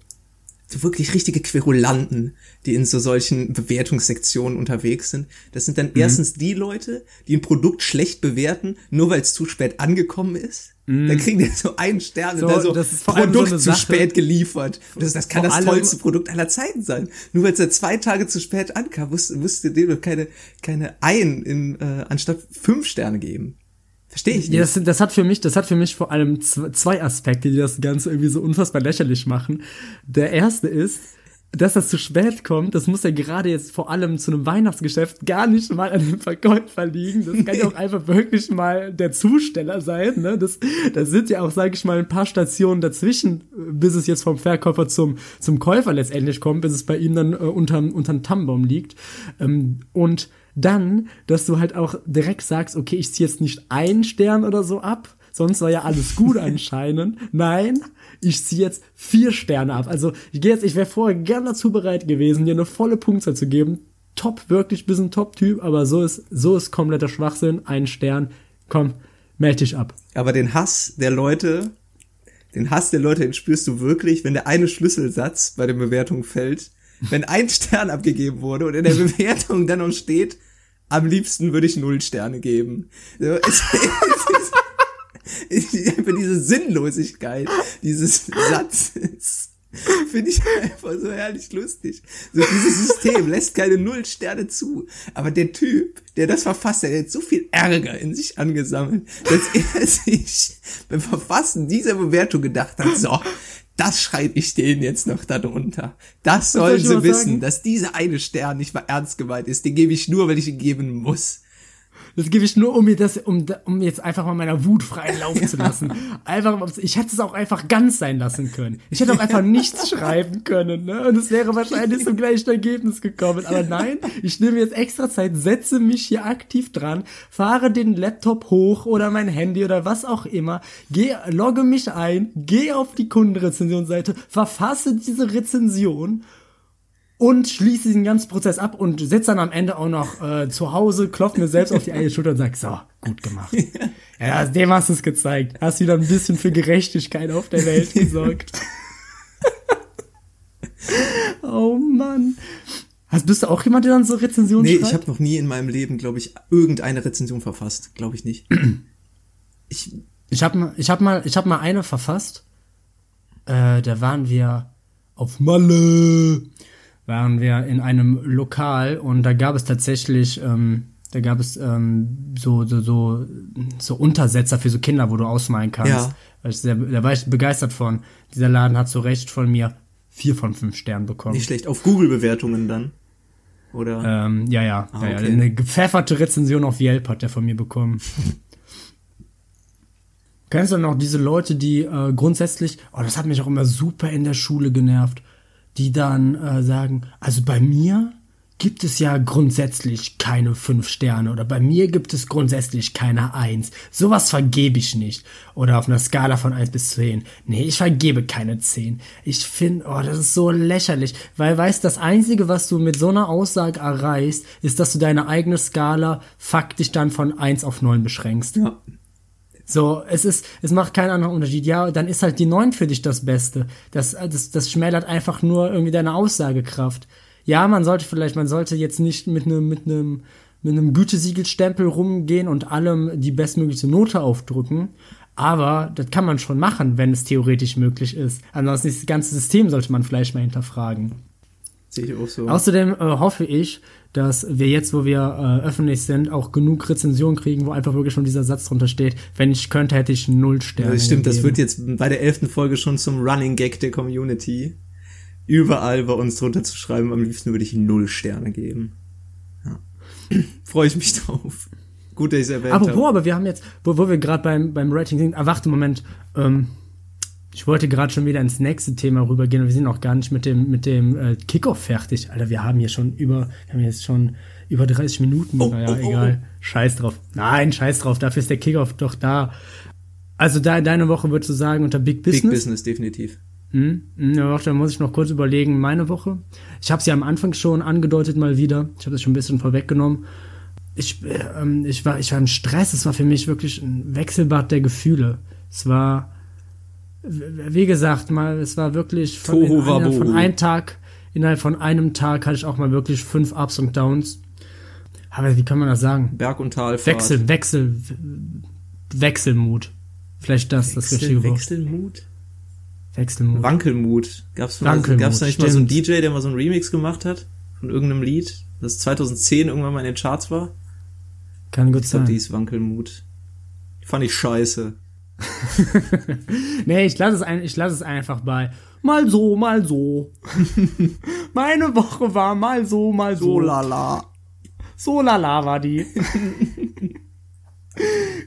so wirklich richtige Querulanten, die in so solchen Bewertungssektionen unterwegs sind. Das sind dann Mhm. erstens die Leute, die ein Produkt schlecht bewerten, nur weil es zu spät angekommen ist. Da kriegen die so einen Stern. So, und dann so, das so Produkt eine zu Sache. spät geliefert. Und das, das kann Vor das tollste Produkt aller Zeiten sein. Nur weil es ja zwei Tage zu spät ankam, musst, musst du dem doch keine, keine ein in, äh, anstatt fünf Sterne geben. Verstehe ich nicht. Ja, das, das hat für mich, das hat für mich vor allem zwei Aspekte, die das Ganze irgendwie so unfassbar lächerlich machen. Der erste ist, dass das zu spät kommt, das muss ja gerade jetzt vor allem zu einem Weihnachtsgeschäft gar nicht mal an dem Verkäufer liegen. Das kann ja auch einfach wirklich mal der Zusteller sein. Ne? Das, das sind ja auch, sage ich mal, ein paar Stationen dazwischen, bis es jetzt vom Verkäufer zum, zum Käufer letztendlich kommt, bis es bei ihm dann äh, unterm, unterm Tannenbaum liegt. Ähm, und dann, dass du halt auch direkt sagst, okay, ich ziehe jetzt nicht einen Stern oder so ab, sonst war ja alles gut anscheinend. Nein, ich ziehe jetzt vier Sterne ab. Also ich gehe jetzt, ich wäre vorher gern dazu bereit gewesen, dir eine volle Punktzahl zu geben. Top, wirklich bist ein Top-Typ, aber so ist, so ist kompletter Schwachsinn. Ein Stern, komm, meld dich ab. Aber den Hass der Leute, den Hass der Leute, den spürst du wirklich, wenn der eine Schlüsselsatz bei der Bewertung fällt, wenn ein Stern abgegeben wurde und in der Bewertung dann noch steht, am liebsten würde ich null Sterne geben. So, es, es ist einfach diese Sinnlosigkeit dieses Satzes. Finde ich einfach so herrlich lustig. So dieses System lässt keine Null Sterne zu. Aber der Typ, der das verfasst hat, der hat so viel Ärger in sich angesammelt, dass er sich beim Verfassen dieser Bewertung gedacht hat, so, das schreibe ich denen jetzt noch darunter. Das soll sollen sie wissen, sagen? dass dieser eine Stern nicht mal ernst gemeint ist. Den gebe ich nur, weil ich ihn geben muss. Das gebe ich nur, um mir das, um, um jetzt einfach mal meiner Wut freien Lauf zu lassen. Einfach, ich hätte es auch einfach ganz sein lassen können. Ich hätte auch einfach nichts schreiben können, ne? Und es wäre wahrscheinlich zum gleichen Ergebnis gekommen. Aber nein, ich nehme jetzt extra Zeit, setze mich hier aktiv dran, fahre den Laptop hoch oder mein Handy oder was auch immer, gehe, logge mich ein, gehe auf die Kundenrezensionsseite, verfasse diese Rezension und schließe den ganzen Prozess ab und sitze dann am Ende auch noch äh, zu Hause, klopft mir selbst auf die eigene Schulter und sag, so, gut gemacht. ja, dem hast du es gezeigt. Hast wieder ein bisschen für Gerechtigkeit auf der Welt gesorgt. oh Mann. Hast, bist du auch jemand, der dann so Rezensionen Nee, schreibt? ich habe noch nie in meinem Leben, glaube ich, irgendeine Rezension verfasst. Glaube ich nicht. Ich, Ich habe mal, ich hab mal, ich hab mal eine verfasst. Äh, da waren wir auf Malle. Waren wir in einem Lokal und da gab es tatsächlich, ähm, da gab es ähm, so, so, so, so Untersetzer für so Kinder, wo du ausmalen kannst. Ja. Ich sehr, da war ich begeistert von. Dieser Laden hat zu Recht von mir vier von fünf Sternen bekommen. nicht schlecht. Auf Google-Bewertungen dann. Oder? Ähm, ja, ja, Ah, ja, ja. okay. Eine gepfefferte Rezension auf Yelp hat der von mir bekommen. Kennst du noch diese Leute, die äh, grundsätzlich, oh, das hat mich auch immer super in der Schule genervt, die dann äh, sagen, also bei mir gibt es ja grundsätzlich keine fünf Sterne oder bei mir gibt es grundsätzlich keine eins. Sowas vergebe ich nicht. Oder auf einer Skala von eins bis zehn. Nee, ich vergebe keine zehn. Ich finde, oh, das ist so lächerlich. Weil, weißt, das Einzige, was du mit so einer Aussage erreichst, ist, dass du deine eigene Skala faktisch dann von eins auf neun beschränkst. ja. So, es ist, es macht keinen anderen Unterschied. Ja, dann ist halt die 9 für dich das Beste. Das, das, das schmälert einfach nur irgendwie deine Aussagekraft. Ja, man sollte vielleicht, man sollte jetzt nicht mit einem, mit einem, mit einem Gütesiegelstempel rumgehen und allem die bestmögliche Note aufdrücken. Aber das kann man schon machen, wenn es theoretisch möglich ist. Ansonsten das ganze System sollte man vielleicht mal hinterfragen. Sehe ich auch so. Außerdem äh, hoffe ich, dass wir jetzt, wo wir äh, öffentlich sind, auch genug Rezensionen kriegen, wo einfach wirklich schon dieser Satz drunter steht. Wenn ich könnte, hätte ich null Sterne. das stimmt, das gegeben. wird jetzt bei der elften Folge schon zum Running Gag der Community. überall bei uns drunter zu schreiben. Am liebsten würde ich null Sterne geben. Ja. Freue ich mich drauf. Gut, dass ich es erwähnt Aber habe. wo, aber wir haben jetzt, wo, wo wir gerade beim, beim Rating sind, ah, warte, Moment, ähm, ich wollte gerade schon wieder ins nächste Thema rübergehen und wir sind noch gar nicht mit dem, mit dem äh, Kickoff fertig. Alter, wir haben hier schon über, wir haben jetzt schon über 30 Minuten. Oh, naja, oh, oh, egal. Scheiß drauf. Nein, scheiß drauf, dafür ist der Kickoff doch da. Also da, deine Woche würdest du sagen unter Big Business? Big Business, definitiv. Hm? Hm, Ja, da muss ich noch kurz überlegen. Meine Woche. Ich habe sie am Anfang schon angedeutet mal wieder. Ich habe das schon ein bisschen vorweggenommen. Ich, äh, ähm, ich, war, ich war im Stress. Es war für mich wirklich ein Wechselbad der Gefühle. Es war, wie gesagt, mal, es war wirklich von, einer, von einem Tag, innerhalb von einem Tag hatte ich auch mal wirklich fünf Ups und Downs. Aber wie kann man das sagen? Berg- und Talfahrt. Wechsel, Wechsel, Wechselmut. Vielleicht das, das richtige Wort. Wechselmut? Wechselmut. Wankelmut. Gab's mal, Wankelmut, gab's da nicht mal so einen stimmt. DJ, der mal so einen Remix gemacht hat? Von irgendeinem Lied? Das 2010 irgendwann mal in den Charts war? Kann gut Ich glaube, sein. die ist Wankelmut. Fand ich scheiße. Nee, ich lasse es, ein, ich lass es einfach bei mal so, mal so. Meine Woche war mal so, mal so. lala. So lala war die.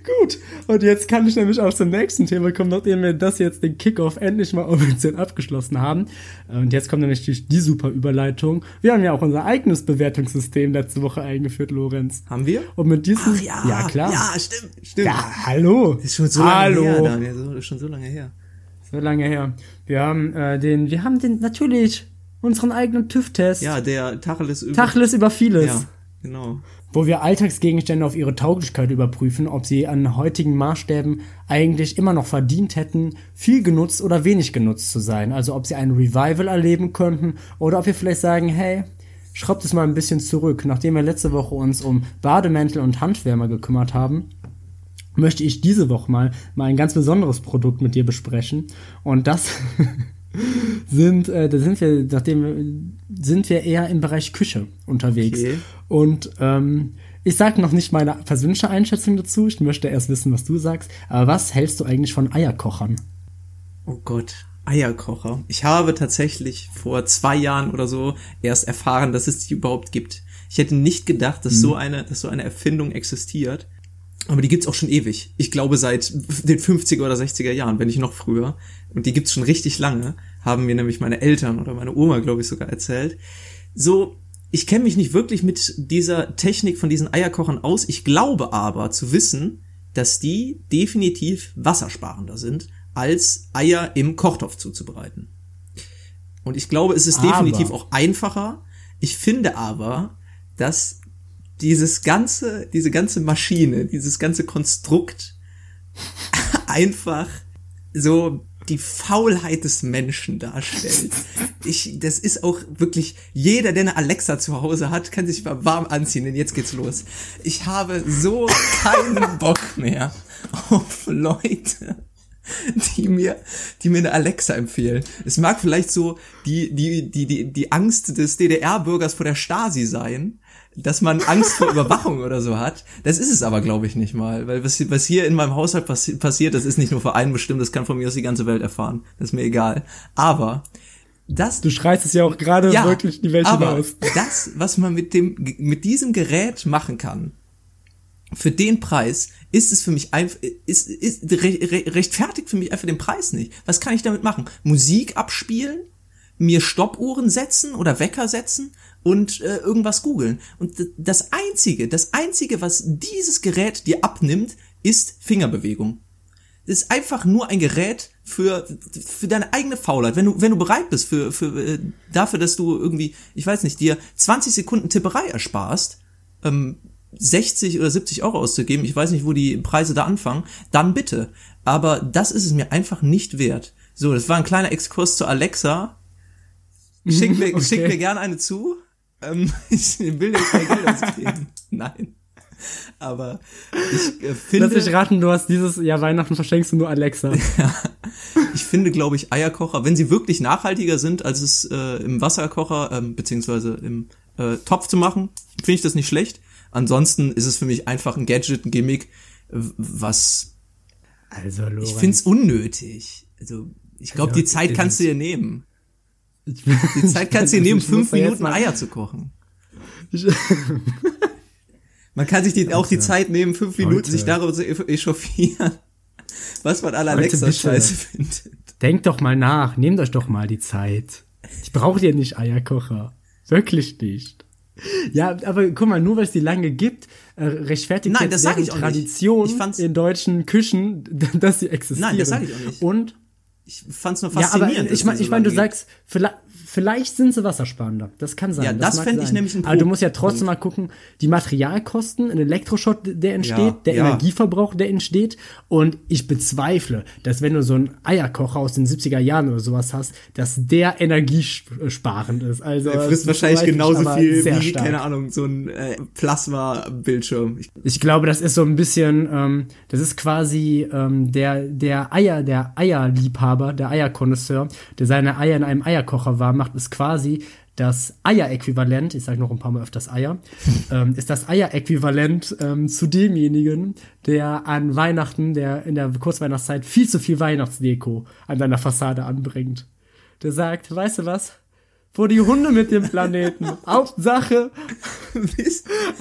Gut, und jetzt kann ich nämlich auch zum nächsten Thema kommen, nachdem wir das jetzt den Kickoff endlich mal offiziell abgeschlossen haben. Und jetzt kommt nämlich die, die super Überleitung. Wir haben ja auch unser eigenes Bewertungssystem letzte Woche eingeführt, Lorenz. Haben wir? Und mit diesem, Ach ja. ja klar. Ja, stimmt, stimmt. Ja, hallo. Ist schon so lange hallo. her, Daniel. So, schon so lange her. So lange her. Wir haben äh, den, wir haben den natürlich unseren eigenen TÜV-Test. Ja, der Tacheles über... Tacheles über vieles. Ja, genau. Wo wir Alltagsgegenstände auf ihre Tauglichkeit überprüfen, ob sie an heutigen Maßstäben eigentlich immer noch verdient hätten, viel genutzt oder wenig genutzt zu sein. Also ob sie ein Revival erleben könnten oder ob wir vielleicht sagen, hey, schraubt es mal ein bisschen zurück. Nachdem wir letzte Woche uns um Bademäntel und Handwärmer gekümmert haben, möchte ich diese Woche mal, mal ein ganz besonderes Produkt mit dir besprechen. Und das sind, äh, da sind wir, nachdem sind wir eher im Bereich Küche unterwegs. Okay. Und ähm, ich sage noch nicht meine persönliche Einschätzung dazu. Ich möchte erst wissen, was du sagst. Aber was hältst du eigentlich von Eierkochern? Oh Gott, Eierkocher. Ich habe tatsächlich vor zwei Jahren oder so erst erfahren, dass es die überhaupt gibt. Ich hätte nicht gedacht, dass so eine, dass so eine Erfindung existiert. Aber die gibt's auch schon ewig. Ich glaube seit den 50er oder 60er Jahren, wenn nicht noch früher. Und die gibt's schon richtig lange. Haben mir nämlich meine Eltern oder meine Oma, glaube ich, sogar erzählt. So, ich kenne mich nicht wirklich mit dieser Technik von diesen Eierkochern aus. Ich glaube aber zu wissen, dass die definitiv wassersparender sind, als Eier im Kochtopf zuzubereiten. Und ich glaube, es ist Aber- definitiv auch einfacher. Ich finde aber, dass dieses ganze, diese ganze Maschine, dieses ganze Konstrukt einfach so die Faulheit des Menschen darstellt. Ich, das ist auch wirklich, jeder, der eine Alexa zu Hause hat, kann sich mal warm anziehen, denn jetzt geht's los. Ich habe so keinen Bock mehr auf Leute, die mir, die mir eine Alexa empfehlen. Es mag vielleicht so die, die, die, die, die Angst des DDR-Bürgers vor der Stasi sein, dass man Angst vor Überwachung oder so hat. Das ist es aber, glaube ich, nicht mal. Weil was, was hier in meinem Haushalt passi passiert, das ist nicht nur für einen bestimmt, das kann von mir aus die ganze Welt erfahren. Das ist mir egal. Aber das Du schreist es ja auch gerade wirklich die Welt aber hinaus. das, was man mit dem, mit diesem Gerät machen kann, für den Preis ist es für mich einfach, ist, ist, re, re, rechtfertigt für mich einfach den Preis nicht. Was kann ich damit machen? Musik abspielen? Mir Stoppuhren setzen oder Wecker setzen und äh, irgendwas googeln. Und das einzige, das einzige, was dieses Gerät dir abnimmt, ist Fingerbewegung. Das ist einfach nur ein Gerät für, für deine eigene Faulheit. Wenn du, wenn du bereit bist für, für, äh, dafür, dass du irgendwie, ich weiß nicht, dir 20 Sekunden Tipperei ersparst, ähm, 60 oder 70 Euro auszugeben, ich weiß nicht, wo die Preise da anfangen, dann bitte. Aber das ist es mir einfach nicht wert. So, das war ein kleiner Exkurs zu Alexa. Schick mir, Okay. schick mir gerne eine zu. Ähm, ich will nicht kein Geld ausgeben. Nein. Aber ich äh, finde. Lass mich raten, du hast dieses Jahr Weihnachten verschenkst du nur Alexa. Ich finde, glaube ich, Eierkocher, wenn sie wirklich nachhaltiger sind, als es äh, im Wasserkocher ähm, beziehungsweise im äh, Topf zu machen, finde ich das nicht schlecht. Ansonsten ist es für mich einfach ein Gadget, ein Gimmick, was Also, Lorenz. ich finde es unnötig. Also ich glaube, die Zeit kannst du dir nehmen. Die Zeit kannst du dir nehmen, fünf Minuten Eier zu kochen. Man kann sich die, auch die Zeit nehmen, fünf Minuten Leute. sich darüber zu echauffieren, was man an Alexa scheiße findet. denkt doch mal nach, nehmt euch doch mal die Zeit. Ich brauche dir nicht Eierkocher. Wirklich nicht. Ja, aber guck mal, nur weil es die lange gibt, äh, rechtfertigt Nein, jetzt das sag deren ich auch nicht. Tradition Ich fand's- in deutschen Küchen, dass sie existieren. Nein, das sag ich auch nicht. Und Ich fand's nur ja, aber faszinierend. ich meine, ich mein, du sagst, vielleicht, vielleicht sind sie wassersparender. Das kann sein. Ja, das mag fänd ich nämlich ein Aber du musst ja trotzdem mal gucken, die Materialkosten, ein Elektroschott, der entsteht, Ja, der ja. Energieverbrauch, der entsteht. Und ich bezweifle, dass wenn du so einen Eierkocher aus den 70er Jahren oder sowas hast, dass der energiesparend ist. Also Er frisst das wahrscheinlich genauso viel wie, stark. keine Ahnung, so ein äh, Plasma-Bildschirm. Ich- Ich glaube, das ist so ein bisschen, ähm, das ist quasi ähm, der, der Eier, der Eierliebhaber, der Eierkonnoisseur, der seine Eier in einem Eierkocher warm macht, ist quasi das Eieräquivalent, ich sage noch ein paar Mal öfters Eier, ähm, ist das Eieräquivalent ähm, zu demjenigen, der an Weihnachten, der in der Kurzweihnachtszeit viel zu viel Weihnachtsdeko an seiner Fassade anbringt. Der sagt, weißt du was? Wo die Hunde mit dem Planeten. Hauptsache,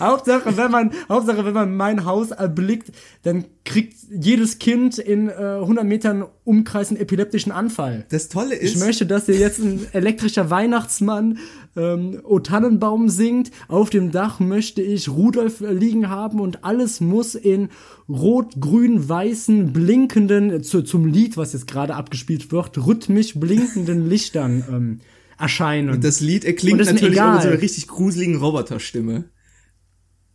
Hauptsache, wenn man, Hauptsache, wenn man mein Haus erblickt, dann kriegt jedes Kind in äh, 100 Metern Umkreis einen epileptischen Anfall. Das Tolle ist, Ich möchte, dass hier jetzt ein elektrischer Weihnachtsmann ähm, O Tannenbaum singt. Auf dem Dach möchte ich Rudolf liegen haben und alles muss in rot, grün, weißen, blinkenden, zu, zum Lied, was jetzt gerade abgespielt wird, rhythmisch blinkenden Lichtern ähm, erscheinen. das Lied erklingt Und das ist mir natürlich auch mit so einer richtig gruseligen Roboterstimme.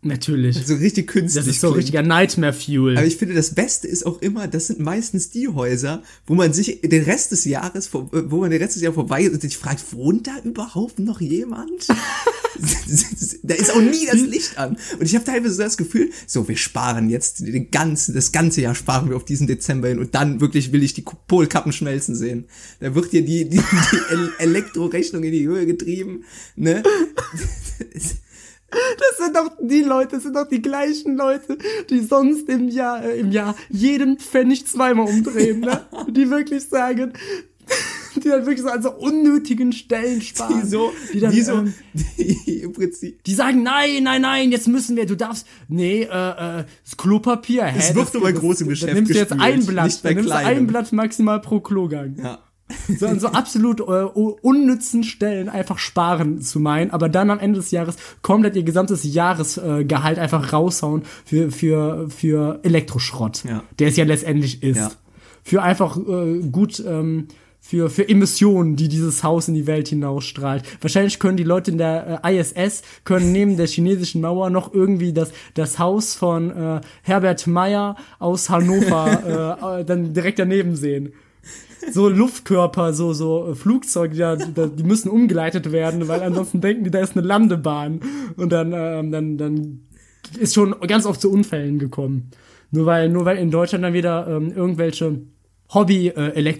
Natürlich. So richtig künstlich. Das ist so klingt. richtiger Nightmare Fuel. Aber ich finde, das Beste ist auch immer, das sind meistens die Häuser, wo man sich den Rest des Jahres, äh, wo man den Rest des Jahres vorbei und sich fragt, wohnt da überhaupt noch jemand? da ist auch nie das Licht an. Und ich habe teilweise so das Gefühl, so, wir sparen jetzt den ganzen, das ganze Jahr sparen wir auf diesen Dezember hin und dann wirklich will ich die Polkappen schmelzen sehen. Da wird hier die, die, die El- Elektrorechnung in die Höhe getrieben, ne? Das sind doch die Leute, das sind doch die gleichen Leute, die sonst im Jahr, äh, im Jahr jeden Pfennig zweimal umdrehen, ne? Die wirklich sagen, die dann wirklich so an so unnötigen Stellen sparen. Die so, die dann, die so, ähm, die im Prinzip, die sagen, nein, nein, nein, jetzt müssen wir, du darfst, nee, äh, äh, das Klopapier, hä? Es wird nur bei großem Dann Geschäft nimmst du jetzt ein Blatt, dann nimmst du ein Blatt maximal pro Klogang. ja. So an so absolut äh, unnützen Stellen einfach sparen zu meinen, aber dann am Ende des Jahres komplett ihr gesamtes Jahresgehalt äh, einfach raushauen für, für, für Elektroschrott, Ja. der es ja letztendlich ist. Ja. Für einfach äh, gut, ähm, für, für Emissionen, die dieses Haus in die Welt hinausstrahlt. Wahrscheinlich können die Leute in der äh, ISS, können neben der chinesischen Mauer noch irgendwie das, das Haus von äh, Herbert Meyer aus Hannover äh, äh, dann direkt daneben sehen so Luftkörper, so so äh, Flugzeuge, da- die müssen umgeleitet werden, weil ansonsten denken die, da ist eine Landebahn und dann ähm, dann dann ist schon ganz oft zu Unfällen gekommen. Nur weil nur weil in Deutschland dann wieder ähm, irgendwelche Hobby äh,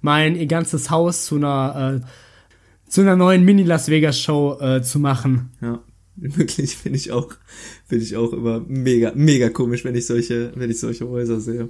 meinen ihr ganzes Haus zu einer äh, zu einer neuen Mini Las Vegas Show äh, zu machen. Ja, wirklich finde ich auch, finde ich auch immer mega, mega komisch, wenn ich solche, wenn ich solche Häuser sehe.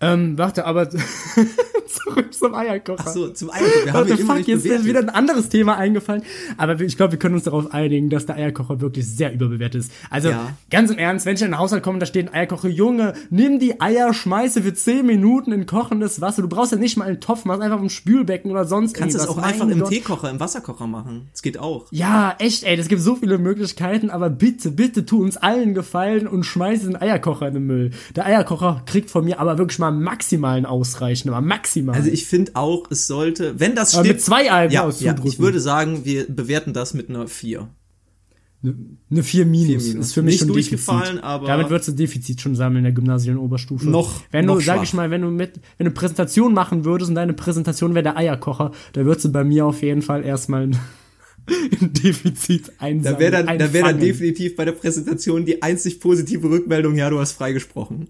Ähm, warte, aber zurück zum Eierkocher. Ach so, zum Eierkocher. Wir haben What the fuck, jetzt ist wieder ein anderes Thema eingefallen. Aber ich glaube, wir können uns darauf einigen, dass der Eierkocher wirklich sehr überbewertet ist. Also, Ja. ganz im Ernst, wenn ich in einen Haushalt komme, da steht ein Eierkocher, Junge, nimm die Eier, schmeiße für 10 Minuten in kochendes Wasser. Du brauchst ja nicht mal einen Topf, mach einfach im Spülbecken oder sonst Kannst es auch Mein einfach im Gott. Teekocher, im Wasserkocher machen. Das geht auch. Ja, echt, ey, es gibt so viele Möglichkeiten, aber bitte, bitte tu uns allen Gefallen und schmeiß den Eierkocher in den Müll. Der Eierkocher kriegt von mir aber wirklich mal maximalen Ausreichen, aber maximal. Also ich finde auch, es sollte, wenn das Aber stimmt. mit zwei Eiern ja, ja, ich würde sagen, wir bewerten das mit einer 4. Eine 4 minus, Vier minus. ist für mich Nicht schon durchgefallen, Defizit. aber- Damit würdest du Defizit schon sammeln in der Gymnasium Oberstufe. Noch- Wenn du, noch sag schwach. ich mal, wenn du mit, wenn du Präsentation machen würdest und deine Präsentation wäre der Eierkocher, da würdest du bei mir auf jeden Fall erstmal ein, ein Defizit einsammeln. Da wäre dann, da wäre dann definitiv bei der Präsentation die einzig positive Rückmeldung, ja, du hast freigesprochen.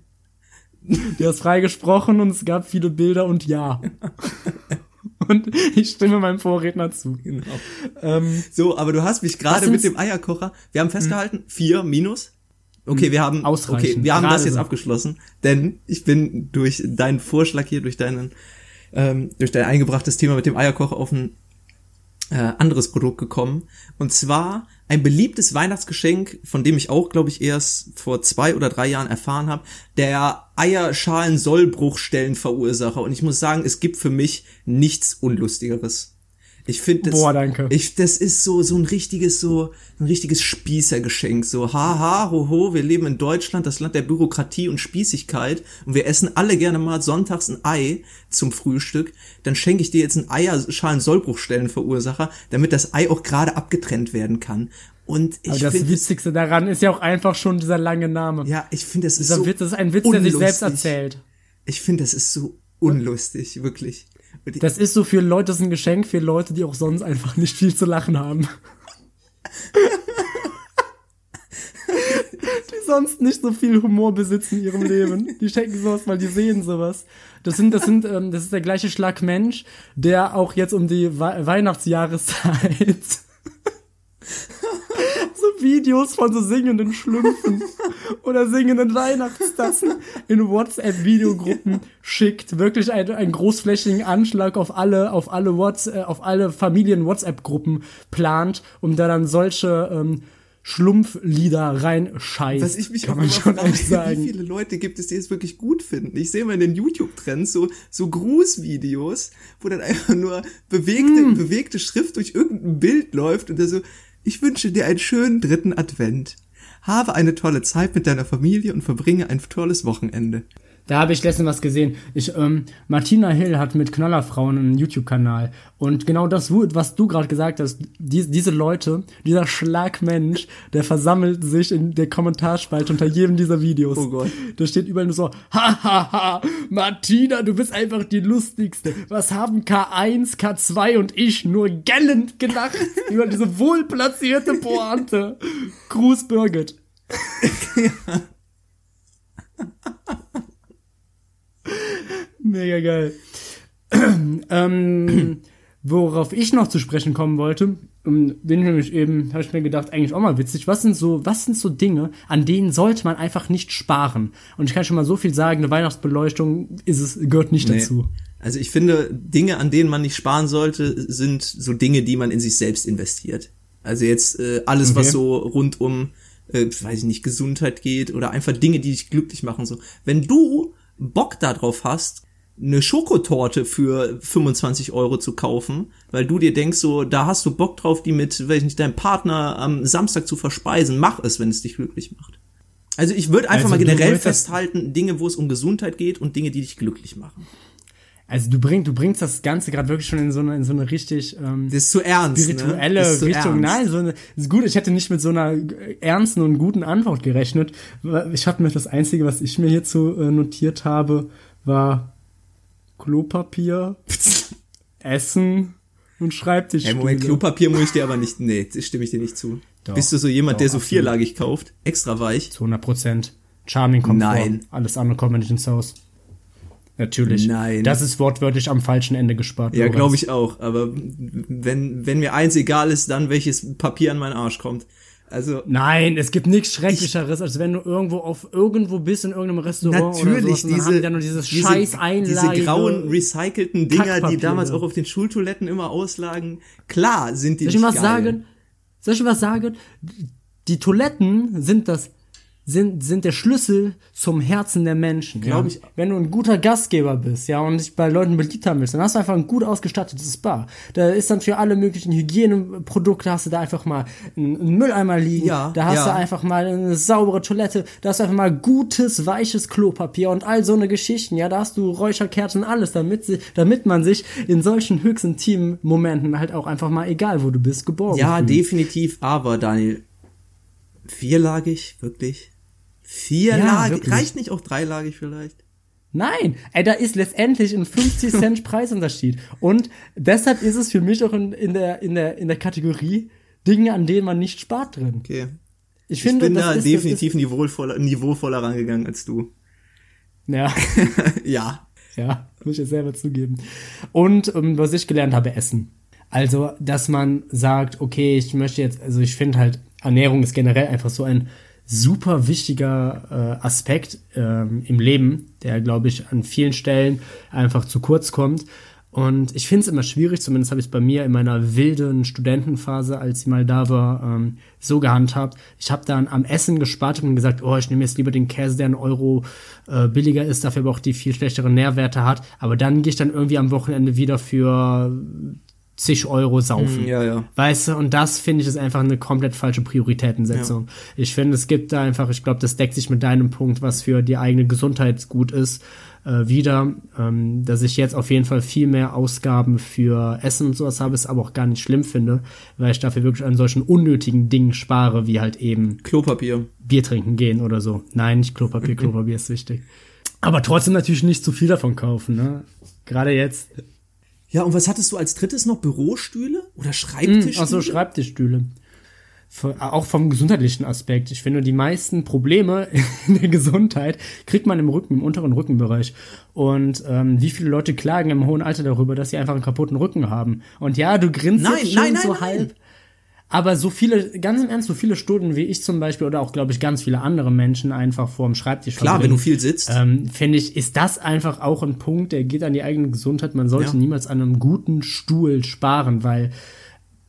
Du hast freigesprochen und es gab viele Bilder und ja. und ich stimme meinem Vorredner zu. Genau. Ähm, So, aber du hast mich gerade mit dem Eierkocher, wir haben festgehalten, 4 minus. Okay, wir haben, Hm. Ausreichend. okay, wir haben Gerade das jetzt so. abgeschlossen, denn ich bin durch deinen Vorschlag hier, durch deinen, ähm, durch dein eingebrachtes Thema mit dem Eierkocher auf ein äh, anderes Produkt gekommen. Und zwar ein beliebtes Weihnachtsgeschenk, von dem ich auch, glaube ich, erst vor zwei oder drei Jahren erfahren habe, der Eierschalen-Sollbruchstellen-Verursacher. Und ich muss sagen, es gibt für mich nichts Unlustigeres. Ich finde das, Boah, danke. ich, das ist so, so ein richtiges, so, ein richtiges Spießergeschenk. So, haha, hoho, wir leben in Deutschland, das Land der Bürokratie und Spießigkeit und wir essen alle gerne mal sonntags ein Ei zum Frühstück. Dann schenke ich dir jetzt einen Eierschalen-Sollbruchstellenverursacher, damit das Ei auch gerade abgetrennt werden kann. Und ich Aber das finde, Witzigste daran ist ja auch einfach schon dieser lange Name. ja, ich finde, das ist Dieser so Witz, das ist ein Witz, der sich selbst unlustig. erzählt. Ich finde, das ist so unlustig, wirklich. Das ist so für Leute, das ist ein Geschenk für Leute, die auch sonst einfach nicht viel zu lachen haben. die sonst nicht so viel Humor besitzen in ihrem Leben. Die schenken sowas, weil die sehen sowas. Das sind, das sind, ähm, das ist der gleiche Schlag Mensch, der auch jetzt um die We Weihnachtsjahreszeit so Videos von so singenden Schlümpfen oder singenden Weihnachtstassen in WhatsApp-Videogruppen schickt. Wirklich einen, einen großflächigen Anschlag auf alle, auf alle WhatsApp, auf alle Familien-WhatsApp-Gruppen plant, um da dann solche ähm, Schlumpflieder reinscheißt. Was ich mich kann auch man schon frage, sagen. wie viele Leute gibt es, die es wirklich gut finden? Ich sehe mal in den YouTube-Trends so, so Grußvideos, wo dann einfach nur bewegte, Hm. bewegte Schrift durch irgendein Bild läuft und da so, ich wünsche dir einen schönen dritten Advent. Habe eine tolle Zeit mit deiner Familie und verbringe ein tolles Wochenende. Da habe ich letztens was gesehen. Ich, ähm, Martina Hill hat mit Knallerfrauen einen YouTube-Kanal. Und genau das, was du gerade gesagt hast, die, diese Leute, dieser Schlagmensch, der versammelt sich in der Kommentarspalte unter jedem dieser Videos. Oh Gott. Da steht überall nur so, hahaha, Martina, du bist einfach die Lustigste. Was haben K1, K2 und ich nur gellend gelacht über diese wohlplatzierte Pointe. Gruß Birgit. Mega geil. ähm, worauf ich noch zu sprechen kommen wollte, ähm, bin ich nämlich eben, habe ich mir gedacht, eigentlich auch mal witzig. Was sind so, was sind so Dinge, an denen sollte man einfach nicht sparen? Und ich kann schon mal so viel sagen, eine Weihnachtsbeleuchtung ist es, gehört nicht Nee. dazu. Also ich finde, Dinge, an denen man nicht sparen sollte, sind so Dinge, die man in sich selbst investiert. Also jetzt äh, alles, was Okay. so rund um, äh, weiß ich nicht, Gesundheit geht oder einfach Dinge, die dich glücklich machen. So, wenn du Bock darauf hast, eine Schokotorte für 25 Euro zu kaufen, weil du dir denkst, so, da hast du Bock drauf, die mit, weiß ich nicht, deinem Partner am Samstag zu verspeisen, mach es, wenn es dich glücklich macht. Also ich würde einfach Also mal generell festhalten, Dinge, wo es um Gesundheit geht und Dinge, die dich glücklich machen. Also du bringst, du bringst das Ganze gerade wirklich schon in so eine, in so eine richtig ähm, Das ist zu ernst. spirituelle ne? Das ist zu Richtung. ernst. Nein, so eine, ist gut. Ich hätte nicht mit so einer ernsten und guten Antwort gerechnet. Ich habe mir das Einzige, was ich mir hierzu äh, notiert habe, war Klopapier, Essen und Schreibtischstühle. Hey, Moment, Klopapier muss ich dir aber nicht, nee, das stimme ich dir nicht zu. Doch, Bist du so jemand, doch, der so absolut. vierlagig kauft? Extra weich? Zu 100 Prozent. Charming kommt Nein. vor. Alles andere kommt mir nicht ins Haus. Natürlich. Nein. Das ist wortwörtlich am falschen Ende gespart. Ja, glaube ich auch. Aber wenn, wenn mir eins egal ist, dann welches Papier an meinen Arsch kommt. Also, Nein, es gibt nichts Schrecklicheres, als wenn du irgendwo auf irgendwo bist in irgendeinem Restaurant natürlich, oder sowas, und dann haben diese, die dann nur dieses diese, scheiß diese Einlage. grauen recycelten Dinger, die damals auch auf den Schultoiletten immer auslagen. Klar sind die Soll ich nicht was geil. sagen? Soll ich was sagen? Die Toiletten sind das sind, sind der Schlüssel zum Herzen der Menschen. Glaub ja? ich. Wenn du ein guter Gastgeber bist, ja, und dich bei Leuten beliebt haben willst, dann hast du einfach ein gut ausgestattetes Spa. Da ist dann für alle möglichen Hygieneprodukte hast du da einfach mal einen, einen Mülleimer liegen. Ja, da hast ja. du einfach mal eine saubere Toilette. Da hast du einfach mal gutes, weiches Klopapier und all so eine Geschichten. Ja, da hast du Räucherkerzen, alles, damit, sie, damit man sich in solchen höchst intimen Momenten halt auch einfach mal, egal wo du bist, geborgen Ja, fühlt. definitiv, aber Daniel, vierlagig, wirklich? Vierlagig? wirklich. Reicht nicht auch dreilagig vielleicht? Nein, ey, da ist letztendlich ein 50 Cent Preisunterschied. Und deshalb ist es für mich auch in, in, der, in, der, in der Kategorie Dinge, an denen man nicht spart drin. Okay. Ich Ich finde, bin da ist, definitiv niveauvoller, niveauvoller rangegangen als du. Ja, ja. ja, muss ich jetzt selber zugeben. Und ähm, was ich gelernt habe, Essen. Also, dass man sagt, okay, ich möchte jetzt, also ich finde halt, Ernährung ist generell einfach so ein super wichtiger äh, Aspekt ähm, im Leben, der, glaube ich, an vielen Stellen einfach zu kurz kommt. Und ich finde es immer schwierig, zumindest habe ich es bei mir in meiner wilden Studentenphase, als ich mal da war, ähm, so gehandhabt. Ich habe dann am Essen gespart und gesagt, oh, ich nehme jetzt lieber den Käse, der ein Euro äh, billiger ist, dafür aber auch die viel schlechtere Nährwerte hat. Aber dann gehe ich dann irgendwie am Wochenende wieder für zig Euro saufen. Mm, ja, ja. Weißt du, und das finde ich ist einfach eine komplett falsche Prioritätensetzung. Ich finde, es gibt da einfach, ich glaube, das deckt sich mit deinem Punkt, was für die eigene Gesundheit gut ist, äh, wieder, ähm, dass ich jetzt auf jeden Fall viel mehr Ausgaben für Essen und sowas habe, es aber auch gar nicht schlimm finde, weil ich dafür wirklich an solchen unnötigen Dingen spare, wie halt eben Klopapier. Bier trinken gehen oder so. Nein, nicht Klopapier, Klopapier ist wichtig. Aber trotzdem natürlich nicht zu viel davon kaufen, ne? Gerade jetzt. Ja, und was hattest du als drittes noch? Bürostühle oder Schreibtischstühle? Achso, Schreibtischstühle. Von- Auch vom gesundheitlichen Aspekt. Ich finde, die meisten Probleme in der Gesundheit kriegt man im Rücken, im unteren Rückenbereich. Und ähm, wie viele Leute klagen im hohen Alter darüber, dass sie einfach einen kaputten Rücken haben. Und ja, du grinst Nein, jetzt schon nein, nein, so nein. halb. Aber so viele, ganz im Ernst, so viele Stunden wie ich zum Beispiel oder auch, glaube ich, ganz viele andere Menschen einfach vorm Schreibtisch Klar, wenn du viel sitzt. ähm, finde ich, ist das einfach auch ein Punkt, der geht an die eigene Gesundheit. Man sollte Ja. niemals an einem guten Stuhl sparen, weil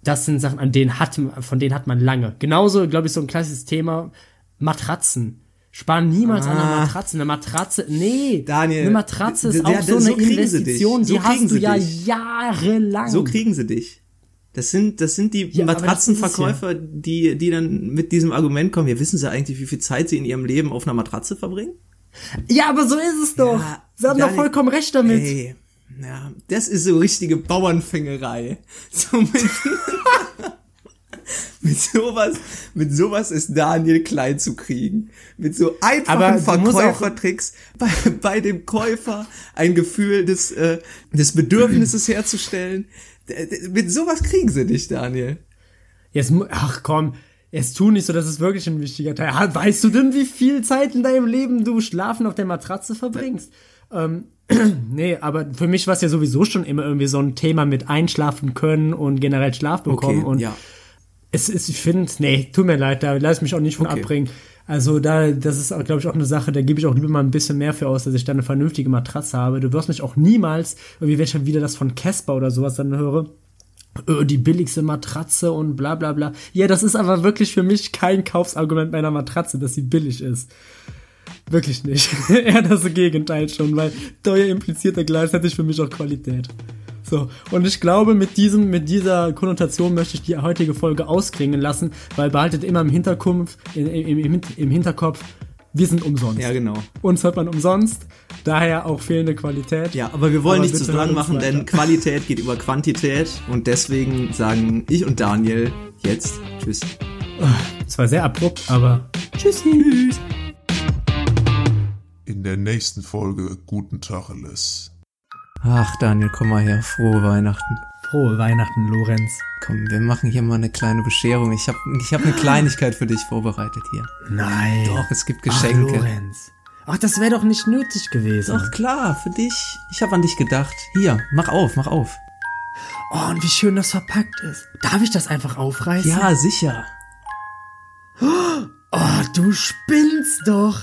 das sind Sachen, an denen hat, von denen hat man lange. Genauso, glaube ich, so ein klassisches Thema, Matratzen. Sparen niemals an einer Ah. Matratze. Eine Matratze, nee. Daniel, Eine Matratze ist auch d- so eine dich. Investition, So die hast du sie ja dich. jahrelang. So kriegen sie dich. Das sind, das sind die Ja, Matratzenverkäufer, die, die dann mit diesem Argument kommen. Ja, wissen sie eigentlich, wie viel Zeit sie in ihrem Leben auf einer Matratze verbringen? ja, aber so ist es doch. Ja, Sie haben doch vollkommen recht damit. Ey, ja, das ist so richtige Bauernfängerei. So mit, mit sowas, mit sowas ist Daniel klein zu kriegen. Mit so einfachen Verkäufertricks bei, bei dem Käufer ein Gefühl des, äh, des Bedürfnisses herzustellen. Mit sowas kriegen sie dich, Daniel. Jetzt, ach komm, jetzt tu nicht so, das ist wirklich ein wichtiger Teil. Ha, Weißt du denn, wie viel Zeit in deinem Leben du schlafen auf der Matratze verbringst? Ähm, nee, aber für mich war es ja sowieso schon immer irgendwie so ein Thema mit einschlafen können und generell Schlaf bekommen. und ja. es ist, ich finde, nee, tut mir leid, da lass mich auch nicht von Okay. abbringen. Also da, das ist, glaube ich, auch eine Sache, da gebe ich auch lieber mal ein bisschen mehr für aus, dass ich da eine vernünftige Matratze habe. Du wirst mich auch niemals, irgendwie wenn ich dann wieder das von Casper oder sowas dann höre, äh, die billigste Matratze und bla bla bla. Ja, das ist aber wirklich für mich kein Kaufsargument meiner Matratze, dass sie billig ist. Wirklich nicht. Eher das Gegenteil schon, weil teuer impliziert ja gleichzeitig für mich auch Qualität. So, und ich glaube, mit diesem, mit dieser Konnotation möchte ich die heutige Folge ausklingen lassen, weil behaltet immer im Hinterkopf, im, im, im, Hinterkopf, wir sind umsonst. Ja, genau. Uns hört man umsonst, daher auch fehlende Qualität. Ja, aber wir wollen Aber nicht zu lang machen, weiter. denn Qualität geht über Quantität und deswegen sagen ich und Daniel jetzt Tschüss. Es war sehr abrupt, aber tschüssi. In der nächsten Folge Guten Tacheles. Ach, Daniel, komm mal her. Frohe Weihnachten. Frohe Weihnachten, Lorenz. Komm, wir machen hier mal eine kleine Bescherung. Ich habe ich hab eine Kleinigkeit für dich vorbereitet hier. Nein. Doch, es gibt Ach, Geschenke. Lorenz. Ach, das wäre doch nicht nötig gewesen. Doch, klar, für dich. Ich habe an dich gedacht. Hier, mach auf, mach auf. Oh, und wie schön das verpackt ist. Darf ich das einfach aufreißen? Ja, sicher. Oh, du spinnst doch.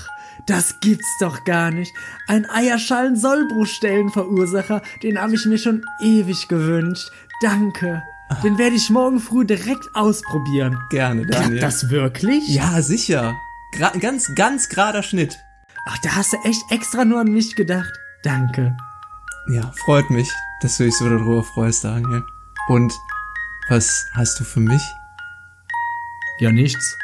Das gibt's doch gar nicht. Ein Eierschalen-Sollbruchstellenverursacher, den habe ich mir schon ewig gewünscht. Danke. Den werde ich morgen früh direkt ausprobieren. Gerne, Klappt Daniel. das wirklich? Ja, sicher. Gra ganz, ganz gerader Schnitt. Ach, da hast du echt extra nur an mich gedacht. Danke. Ja, freut mich, dass du dich so darüber freust, Daniel. Und was hast du für mich? Ja, nichts.